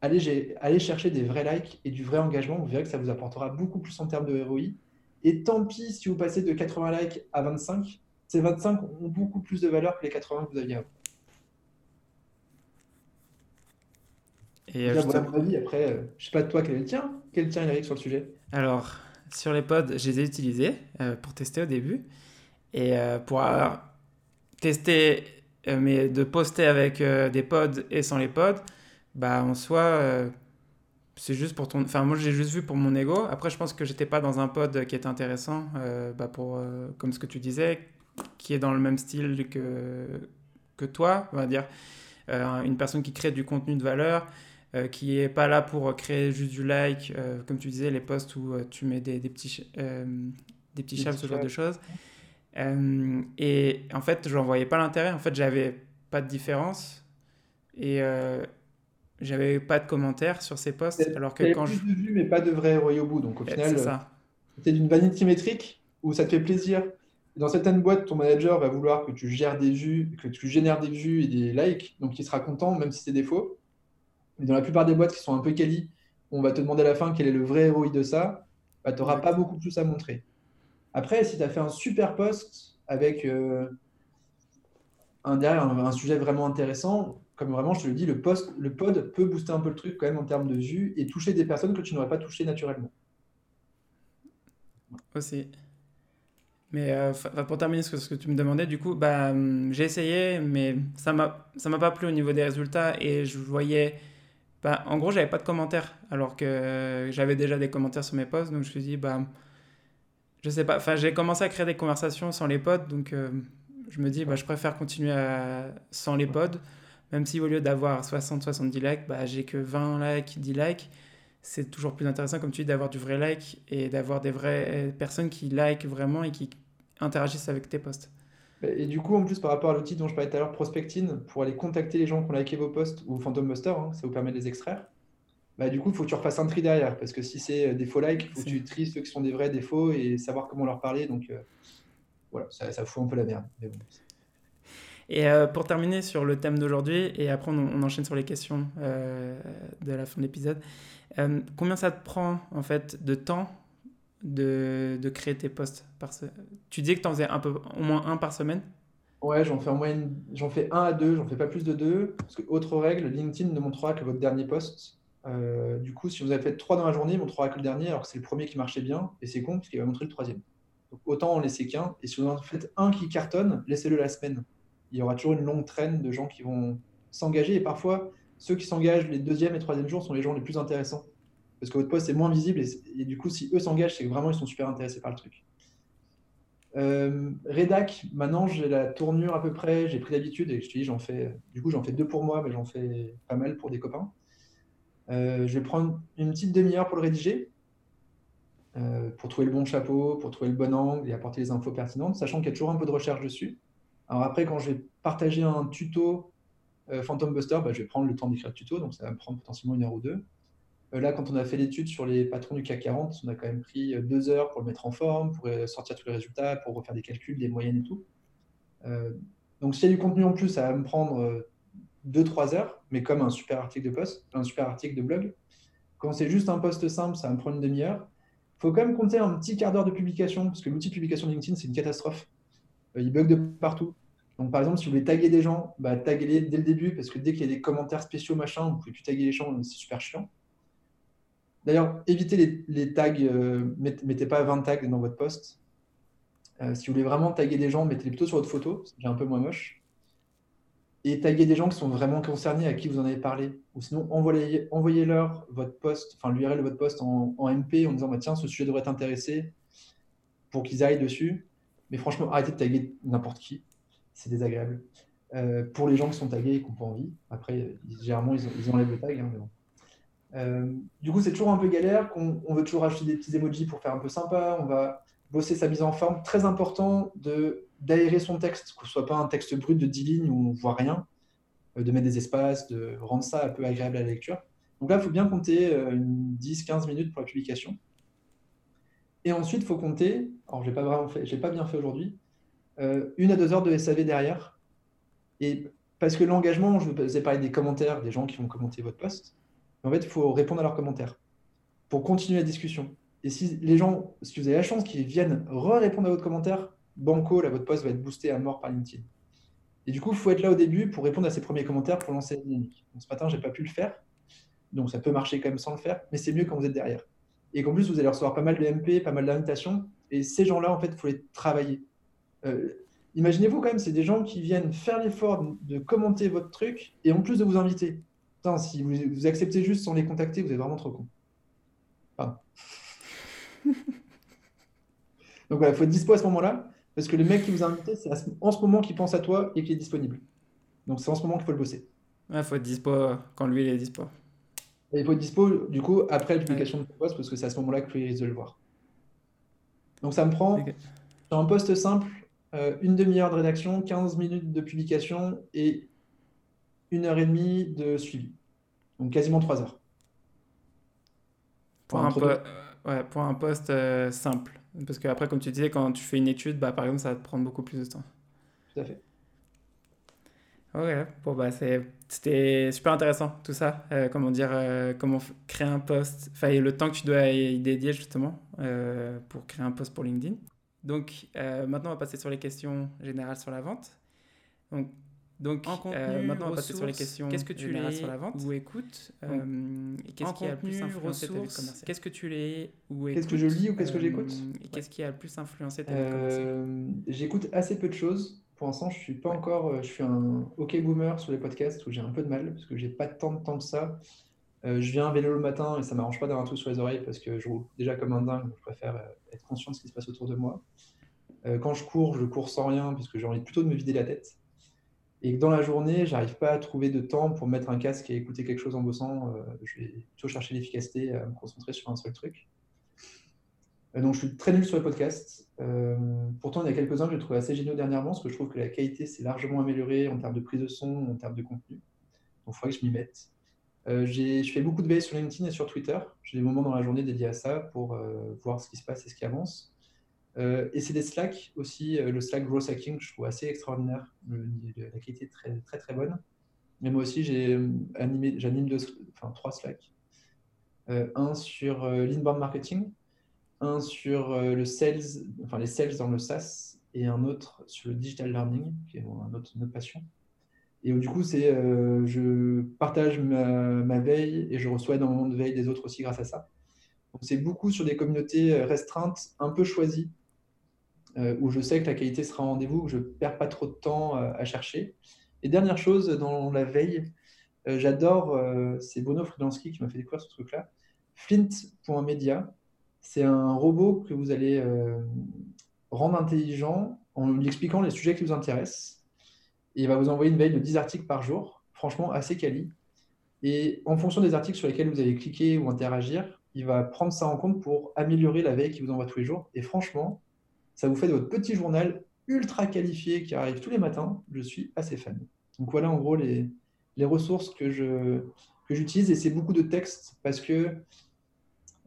Allez, chercher des vrais likes et du vrai engagement. Vous verrez que ça vous apportera beaucoup plus en termes de ROI. Et tant pis si vous passez de 80 likes à 25, ces 25 ont beaucoup plus de valeur que les 80 que vous aviez avant. Et euh, voilà mon avis. Après, euh, je sais pas de toi quel est le tien? Quel est le tien, Eric, sur le sujet? Alors, sur les pods, je les ai utilisés euh, pour tester au début. Et pour tester, mais de poster avec des pods et sans les pods, bah en soi, c'est juste pour ton. Enfin, moi, j'ai juste vu pour mon ego. Après, je pense que j'étais pas dans un pod qui était intéressant, bah, pour, comme ce que tu disais, qui est dans le même style que, que toi, on va dire. une personne qui crée du contenu de valeur, euh, qui est pas là pour créer juste du like, euh, comme tu disais, les posts où euh, tu mets des, des petits, des petits chats, ce genre de choses. et en fait, je n'en voyais pas l'intérêt. En fait, j'avais pas de différence. Et j'avais pas de commentaires sur ces posts. Alors que quand plus je. de vues, mais pas de vrai ROI au bout. Donc au final, c'est d'une vanité métrique où ça te fait plaisir. Dans certaines boîtes, ton manager va vouloir que tu gères des vues, que tu génères des vues et des likes, donc il sera content même si c'est des faux. Mais dans la plupart des boîtes qui sont un peu quali, on va te demander à la fin quel est le vrai ROI de ça, bah, tu n'auras pas beaucoup plus à montrer. Après, si tu as fait un super post avec euh, un, derrière un, sujet vraiment intéressant, comme vraiment je te le dis, le, post, le pod peut booster un peu le truc quand même en termes de vues et toucher des personnes que tu n'aurais pas touchées naturellement. Aussi. Mais euh, pour terminer ce que, ce que, tu me demandais, du coup, bah, hum, j'ai essayé, mais ça ne m'a pas plu au niveau des résultats et je voyais bah, en gros, j'avais pas de commentaires, alors que j'avais déjà des commentaires sur mes posts, donc je me suis dit, bah, je sais pas, enfin, j'ai commencé à créer des conversations sans les pods, donc euh, je me dis, bah, je préfère continuer sans les pods, même si au lieu d'avoir 60-70 likes, bah, j'ai que 20 likes, 10 likes. C'est toujours plus intéressant, comme tu dis, d'avoir du vrai like et d'avoir des vraies personnes qui like vraiment et qui interagissent avec tes posts. Et du coup, en plus, par rapport à l'outil dont je parlais tout à l'heure, Prospectine, pour aller contacter les gens qui ont liké vos posts ou Phantom Buster, hein, ça vous permet de les extraire. Bah, du coup, il faut que tu refasses un tri derrière, parce que si c'est euh, des faux likes, il faut que tu tries ceux qui sont des vrais, des faux, et savoir comment leur parler. Donc euh, voilà, ça, ça, fout un peu la merde. Et euh, pour terminer sur le thème d'aujourd'hui, et après on, enchaîne sur les questions de la fin de l'épisode, combien ça te prend en fait de temps de, de créer tes posts par Tu dis que tu en faisais un peu, au moins un par semaine? Ouais, j'en fais en moyenne, j'en fais un à deux, j'en fais pas plus de deux. Parce que, autre règle, LinkedIn ne montrera que votre dernier post. Euh, du coup, si vous avez fait trois dans la journée, il montrera que le dernier, alors que c'est le premier qui marchait bien, et c'est con parce qu'il va montrer le troisième. Donc, autant en laisser qu'un. Et si vous en faites un qui cartonne, laissez-le la semaine. Il y aura toujours une longue traîne de gens qui vont s'engager. Et parfois, ceux qui s'engagent les deuxième et troisième jours sont les gens les plus intéressants. Parce que votre poste est moins visible. Et, du coup, si eux s'engagent, c'est que vraiment, ils sont super intéressés par le truc. Euh, Redac, maintenant j'ai la tournure à peu près, j'ai pris l'habitude et je te dis, j'en fais, du coup j'en fais deux pour moi, mais j'en fais pas mal pour des copains. Euh, je vais prendre une petite demi-heure pour le rédiger, euh, pour trouver le bon chapeau, pour trouver le bon angle et apporter les infos pertinentes, sachant qu'il y a toujours un peu de recherche dessus. Alors après, quand je vais partager un tuto Phantom Buster, bah, je vais prendre le temps d'écrire le tuto, donc ça va me prendre potentiellement une heure ou deux. Euh, là, quand on a fait l'étude sur les patrons du CAC 40, on a quand même pris euh, deux heures pour le mettre en forme, pour euh, sortir tous les résultats, pour refaire des calculs, des moyennes et tout. donc, s'il y a du contenu en plus, ça va me prendre deux, trois heures, mais comme un super article de post, un super article de blog. Quand c'est juste un post simple, ça va me prendre une demi-heure. Il faut quand même compter un petit quart d'heure de publication, parce que l'outil de publication de LinkedIn, c'est une catastrophe. il bug de partout. Donc, par exemple, si vous voulez taguer des gens, bah, taguez-les dès le début, parce que dès qu'il y a des commentaires spéciaux, machin, vous pouvez plus taguer les gens, c'est super chiant. D'ailleurs, évitez les, tags, euh, mettez, pas 20 tags dans votre post. Euh, si vous voulez vraiment taguer des gens, mettez-les plutôt sur votre photo, c'est un peu moins moche. Et taguez des gens qui sont vraiment concernés, à qui vous en avez parlé. Ou sinon, envoyez-leur votre post, enfin l'URL de votre post en, MP en disant bah, tiens, ce sujet devrait t'intéresser pour qu'ils aillent dessus. Mais franchement, arrêtez de taguer n'importe qui. C'est désagréable. Euh, pour les gens qui sont tagués et qui n'ont pas envie. Après, généralement, ils, enlèvent le tag. Hein, mais bon. Euh, du coup, c'est toujours un peu galère. On, veut toujours acheter des petits emojis pour faire un peu sympa. On va bosser sa mise en forme. Très important de d'aérer son texte, que ce soit pas un texte brut de 10 lignes où on voit rien, euh, de mettre des espaces, de rendre ça un peu agréable à la lecture. Donc là, il faut bien compter 10-15 euh, minutes pour la publication. Et ensuite, il faut compter, alors je n'ai pas, pas bien fait aujourd'hui, une à deux heures de SAV derrière. Et parce que l'engagement, je vous ai parlé des commentaires, des gens qui vont commenter votre post en fait, il faut répondre à leurs commentaires pour continuer la discussion. Et si les gens, si vous avez la chance qu'ils viennent re-répondre à votre commentaire, banco, là, votre poste va être boosté à mort par LinkedIn. Et du coup, il faut être là au début pour répondre à ces premiers commentaires pour lancer la dynamique. ce matin, je n'ai pas pu le faire. Donc, ça peut marcher quand même sans le faire, mais c'est mieux quand vous êtes derrière. Et qu'en plus, vous allez recevoir pas mal de MP, pas mal d'invitations. Et ces gens-là, en fait, il faut les travailler. Euh, imaginez-vous quand même, c'est des gens qui viennent faire l'effort de commenter votre truc et en plus de vous inviter si vous, acceptez juste sans les contacter, vous êtes vraiment trop con. Donc voilà, il faut être dispo à ce moment-là, parce que le mec qui vous a invité, c'est en ce moment qu'il pense à toi et qu'il est disponible. Donc c'est en ce moment qu'il faut le bosser. Il faut être dispo quand lui il est dispo. il faut être dispo du coup après la publication de poste, parce que c'est à ce moment-là que lui risque de le voir. Donc ça me prend sur un poste simple, euh, une demi-heure de rédaction, 15 minutes de publication et une heure et demie de suivi. Donc quasiment trois heures. Pour, un, ouais, pour un poste euh, simple. Parce qu'après, comme tu disais, quand tu fais une étude, bah, par exemple, ça va te prendre beaucoup plus de temps. Tout à fait. Ok, bon, bah, c'était super intéressant tout ça. Euh, comment dire, euh, comment créer un poste, enfin, le temps que tu dois y dédier justement pour créer un poste pour LinkedIn. Donc, maintenant, on va passer sur les questions générales sur la vente. Donc, donc, en contenu, euh, maintenant, on va passer sur les questions. Qu'est-ce que tu lis sur la vente ou écoutes euh, Qu'est-ce qui a le plus influencé ta vie commerciale Qu'est-ce que tu lis ou écoutes Qu'est-ce que je lis ou qu'est-ce que j'écoute euh, Qu'est-ce qui a le plus influencé ta vie commerciale J'écoute assez peu de choses. Pour l'instant, je suis pas encore. Je suis un OK boomer sur les podcasts où j'ai un peu de mal parce que j'ai pas tant de temps que ça. je viens à vélo le matin et ça m'arrange pas d'avoir un truc sur les oreilles parce que je roule déjà comme un dingue. Donc je préfère être conscient de ce qui se passe autour de moi. quand je cours, je cours sans rien parce que j'ai envie plutôt de me vider la tête et que dans la journée, j'arrive pas à trouver de temps pour mettre un casque et écouter quelque chose en bossant, euh, je vais plutôt chercher l'efficacité, à me concentrer sur un seul truc. Euh, donc, je suis très nul sur les podcasts. Euh, pourtant, il y a quelques-uns que j'ai trouvé assez géniaux dernièrement, parce que je trouve que la qualité s'est largement améliorée en termes de prise de son, en termes de contenu. Donc, il faudrait que je m'y mette. je fais beaucoup de veille sur LinkedIn et sur Twitter. J'ai des moments dans la journée dédiés à ça pour voir ce qui se passe et ce qui avance. Euh, et c'est des Slack aussi, euh, le Slack Growth Hacking, je trouve assez extraordinaire. la qualité est très très, très bonne. Mais moi aussi, euh, j'anime enfin, trois Slack. un sur l'inbound marketing, un sur les sales dans le SaaS, et un autre sur le digital learning, qui est autre, une autre passion. Et du coup, je partage ma, veille et je reçois énormément de veille des autres aussi grâce à ça. C'est beaucoup sur des communautés restreintes, un peu choisies, où je sais que la qualité sera en rendez-vous, où je ne perds pas trop de temps à chercher. Et dernière chose, dans la veille, j'adore, c'est Bono Fridansky qui m'a fait découvrir ce truc-là, Flint.media. C'est un robot que vous allez rendre intelligent en lui expliquant les sujets qui vous intéressent. Il va vous envoyer une veille de 10 articles par jour, franchement assez quali. Et en fonction des articles sur lesquels vous allez cliquer ou interagir, il va prendre ça en compte pour améliorer la veille qu'il vous envoie tous les jours. Et franchement, ça vous fait de votre petit journal ultra qualifié qui arrive tous les matins. Je suis assez fan. Donc voilà en gros les, les ressources que je que j'utilise et c'est beaucoup de texte parce que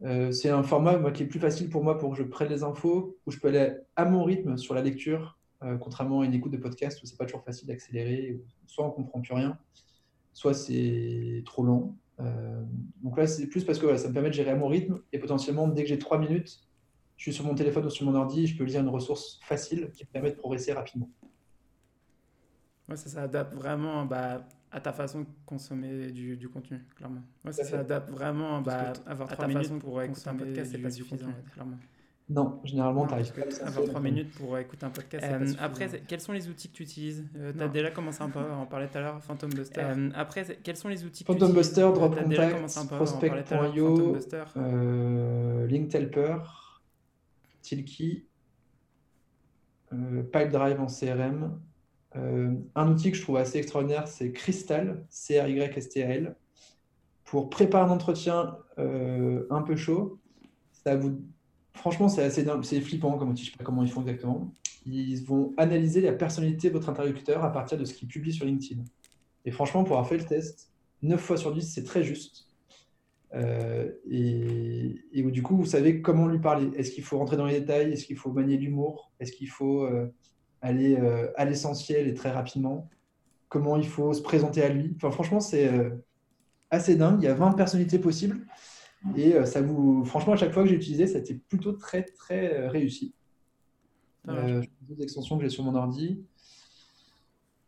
euh, c'est un format qui est plus facile pour moi pour que je prenne les infos, où je peux aller à mon rythme sur la lecture, euh, contrairement à une écoute de podcast où c'est pas toujours facile d'accélérer, soit on comprend plus rien, soit c'est trop long. Euh, donc là, c'est plus parce que ça me permet de gérer à mon rythme et potentiellement, dès que j'ai trois minutes, je suis sur mon téléphone ou sur mon ordi, je peux lire une ressource facile qui me permet de progresser rapidement. Ouais, ça s'adapte vraiment bah, à ta façon de consommer du, du contenu, clairement. Ouais, ça s'adapte vraiment bah, avoir trois minutes pour écouter un podcast, c'est pas suffisant, clairement. Non, généralement, tu arrives pas à avoir 3 minutes pour écouter un podcast. Euh, après, quels sont les outils que tu utilises? Euh, Tu as déjà commencé un peu à en parler tout à l'heure, Phantom Buster. Euh, après, quels sont les outils que Phantom Buster, Drop Contact, Prospect.io, euh, Linktelper, Tilkey, Pipedrive en CRM. un outil que je trouve assez extraordinaire, c'est Crystal, C-R-Y-S-T-A-L. Pour préparer un entretien un peu chaud, ça vous franchement, c'est assez c'est flippant comme outil, je ne sais pas comment ils font exactement. Ils vont analyser la personnalité de votre interlocuteur à partir de ce qu'il publie sur LinkedIn. Et franchement, pour avoir fait le test, 9 fois sur 10, c'est très juste. Euh, et, et, du coup, vous savez comment lui parler. Est-ce qu'il faut rentrer dans les détails? Est-ce qu'il faut manier l'humour? Est-ce qu'il faut euh, aller euh, à l'essentiel et très rapidement? Comment il faut se présenter à lui? Enfin, franchement, c'est assez dingue. Il y a 20 personnalités possibles. Et ça vous, franchement, à chaque fois que j'ai utilisé, ça a été plutôt très, très réussi. Euh, d'autres extensions que j'ai sur mon ordi.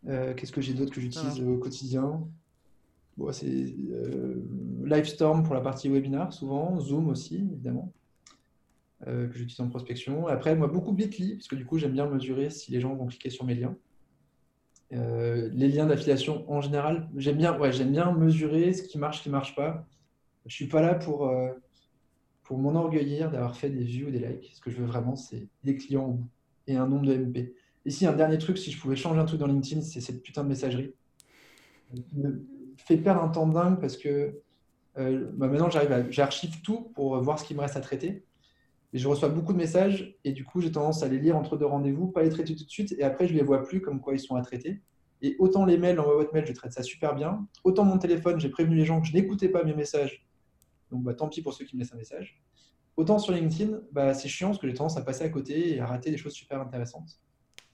Qu'est-ce que j'ai d'autre que j'utilise au quotidien? Bon, C'est Livestorm pour la partie webinar, souvent. Zoom aussi, évidemment, que j'utilise en prospection. Après, moi, beaucoup Bitly, parce que du coup, j'aime bien mesurer si les gens vont cliquer sur mes liens. les liens d'affiliation en général, j'aime bien, ouais, bien mesurer ce qui marche, ce qui ne marche pas. Je suis pas là pour, euh, pour m'enorgueillir d'avoir fait des vues ou des likes. Ce que je veux vraiment, c'est des clients et un nombre de MP. Si un dernier truc, si je pouvais changer un truc dans LinkedIn, c'est cette putain de messagerie. me fait perdre un temps dingue parce que euh, bah, maintenant j'arrive j'archive tout pour voir ce qui me reste à traiter. Et je reçois beaucoup de messages et du coup j'ai tendance à les lire entre deux rendez-vous, pas les traiter tout de suite et après je les vois plus comme quoi ils sont à traiter. Et autant les mails, envoie votre mail, je traite ça super bien. Autant mon téléphone, j'ai prévenu les gens que je n'écoutais pas mes messages donc bah, tant pis pour ceux qui me laissent un message. Autant sur LinkedIn, bah, c'est chiant parce que j'ai tendance à passer à côté et à rater des choses super intéressantes.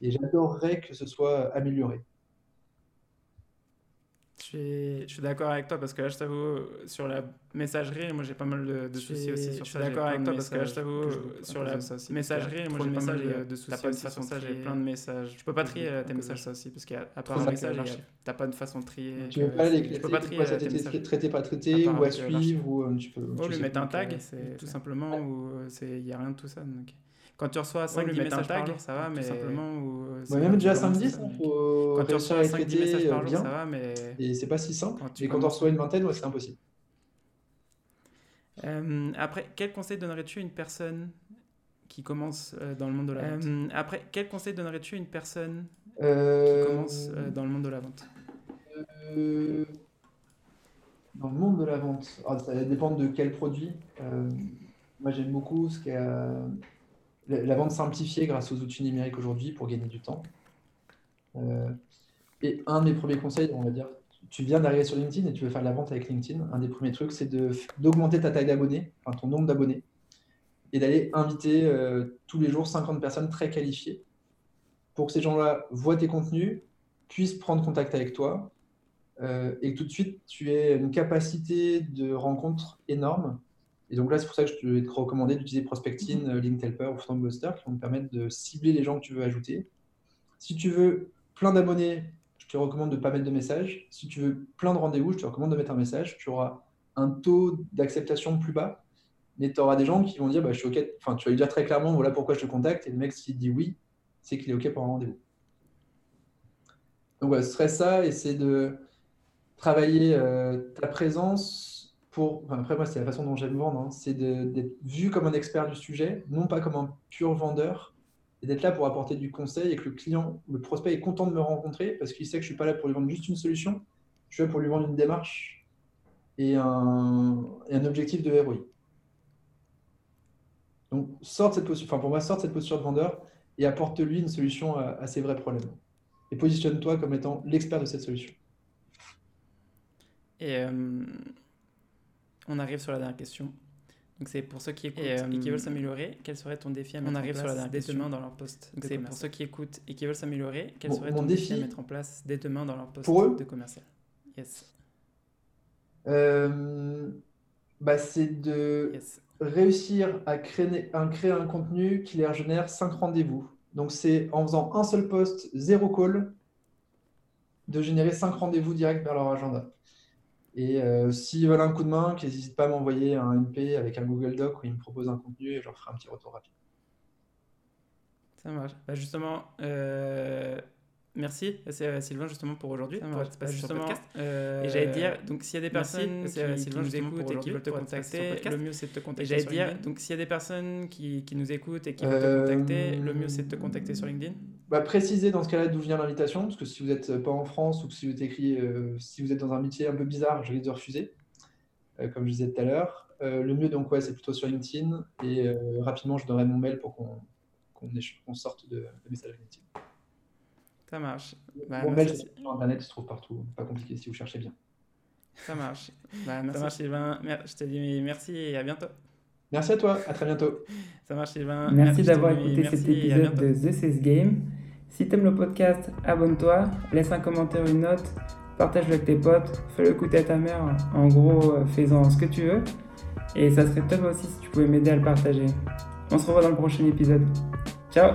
Et j'adorerais que ce soit amélioré. Je suis, d'accord avec toi parce que là, je t'avoue, sur la messagerie, moi j'ai pas mal de, soucis aussi sur ça. Je suis d'accord avec toi parce que là, je t'avoue, sur la messagerie, moi j'ai pas mal de, de soucis aussi sur ça. J'ai plein de messages. Je peux pas trier tes messages, ça aussi, parce qu'à part un message, t'as pas de façon de trier. Tu peux pas les peux pas trier traité, pas traité, ou à suivre, ou euh, tu peux. Ou lui mettre un tag, tout simplement, ou il n'y a rien de tout ça. Quand tu reçois 5 ouais, messages par jour, ça va, mais simplement. Ou, ouais, même déjà 5-10, il faut quand tu reçois 5 messages par jour, ça va, mais. Et c'est pas si simple. Et quand tu reçois une vingtaine, ouais, c'est impossible. Euh, après, quel conseil donnerais-tu à une personne qui commence euh, dans le monde de la vente? Euh, Après, quel conseil donnerais-tu à une personne qui commence dans le monde de la vente? Dans le monde de la vente, ah, ça dépend de quel produit. moi, j'aime beaucoup ce qu'il y a la vente simplifiée grâce aux outils numériques aujourd'hui pour gagner du temps. Euh, et un de mes premiers conseils, on va dire, tu viens d'arriver sur LinkedIn et tu veux faire de la vente avec LinkedIn. Un des premiers trucs, c'est d'augmenter ta taille d'abonnés, enfin ton nombre d'abonnés, et d'aller inviter euh, tous les jours 50 personnes très qualifiées pour que ces gens-là voient tes contenus, puissent prendre contact avec toi, euh, et que tout de suite, tu aies une capacité de rencontre énorme et donc là, c'est pour ça que je vais te recommander d'utiliser Prospecting, mhm. Linkhelper ou Buster qui vont te permettre de cibler les gens que tu veux ajouter. Si tu veux plein d'abonnés, je te recommande de ne pas mettre de message. Si tu veux plein de rendez-vous, je te recommande de mettre un message. Tu auras un taux d'acceptation plus bas Mais tu auras des gens qui vont dire bah, je suis OK. Enfin, tu vas lui dire très clairement voilà pourquoi je te contacte. Et le mec, s'il dit oui, c'est qu'il est OK pour un rendez-vous. Donc, ce serait ça. C'est de travailler euh, ta présence après, moi, c'est la façon dont j'aime vendre. Hein. c'est d'être vu comme un expert du sujet, non pas comme un pur vendeur. Et d'être là pour apporter du conseil et que le client, le prospect est content de me rencontrer parce qu'il sait que je ne suis pas là pour lui vendre juste une solution. Je suis là pour lui vendre une démarche et un, objectif de ROI. Donc, sort cette posture, enfin pour moi, sort cette posture de vendeur et apporte-lui une solution à, ses vrais problèmes. Et positionne-toi comme étant l'expert de cette solution. Et euh, on arrive sur la dernière question. Donc c'est pour ceux qui écoutent et, qui veulent euh, s'améliorer, quel serait ton défi à mettre on arrive sur la dernière dès demain dans leur poste C'est pour ceux qui écoutent et qui veulent s'améliorer, quel serait ton défi, à mettre en place dès demain dans leur poste de commercial Yes. Euh, bah c'est de réussir à créer un, créer un contenu qui leur génère 5 rendez-vous. Donc, c'est en faisant un seul post, zéro call, de générer 5 rendez-vous directs vers leur agenda. Et euh, s'ils veulent un coup de main, qu'ils n'hésitent pas à m'envoyer un MP avec un Google Doc où ils me proposent un contenu et je leur ferai un petit retour rapide. Ça marche. Bah justement, euh, Merci euh, Sylvain justement pour aujourd'hui, pour être passé sur le podcast. Euh, et j'allais dire, donc s'il y a des personnes qui, Sylvain, nous écoutent et qui veulent te contacter, le mieux c'est de te contacter. J'allais dire, donc s'il y a des personnes qui, qui nous écoutent et qui veulent te euh, contacter, le mieux c'est de te contacter sur LinkedIn. Bah, précisez dans ce cas-là d'où vient l'invitation, parce que si vous n'êtes pas en France ou si vous êtes écrit, si vous êtes dans un métier un peu bizarre, je risque de refuser, comme je disais tout à l'heure. le mieux donc ouais, c'est plutôt sur LinkedIn et rapidement je donnerai mon mail pour qu'on sorte de, de message LinkedIn. Ça marche. Bah, Mon mail sur Internet se trouve partout. Pas compliqué si vous cherchez bien. Ça marche. Bah, merci. Ça marche, Sylvain. Je te dis merci et à bientôt. Merci à toi. À très bientôt. Ça marche, Sylvain. Merci, d'avoir écouté cet épisode de The Sales Game. Si t'aimes le podcast, abonne-toi, laisse un commentaire, une note, partage-le avec tes potes, fais-le écouter à ta mère. En gros, euh, fais-en ce que tu veux. Et ça serait top aussi si tu pouvais m'aider à le partager. On se revoit dans le prochain épisode. Ciao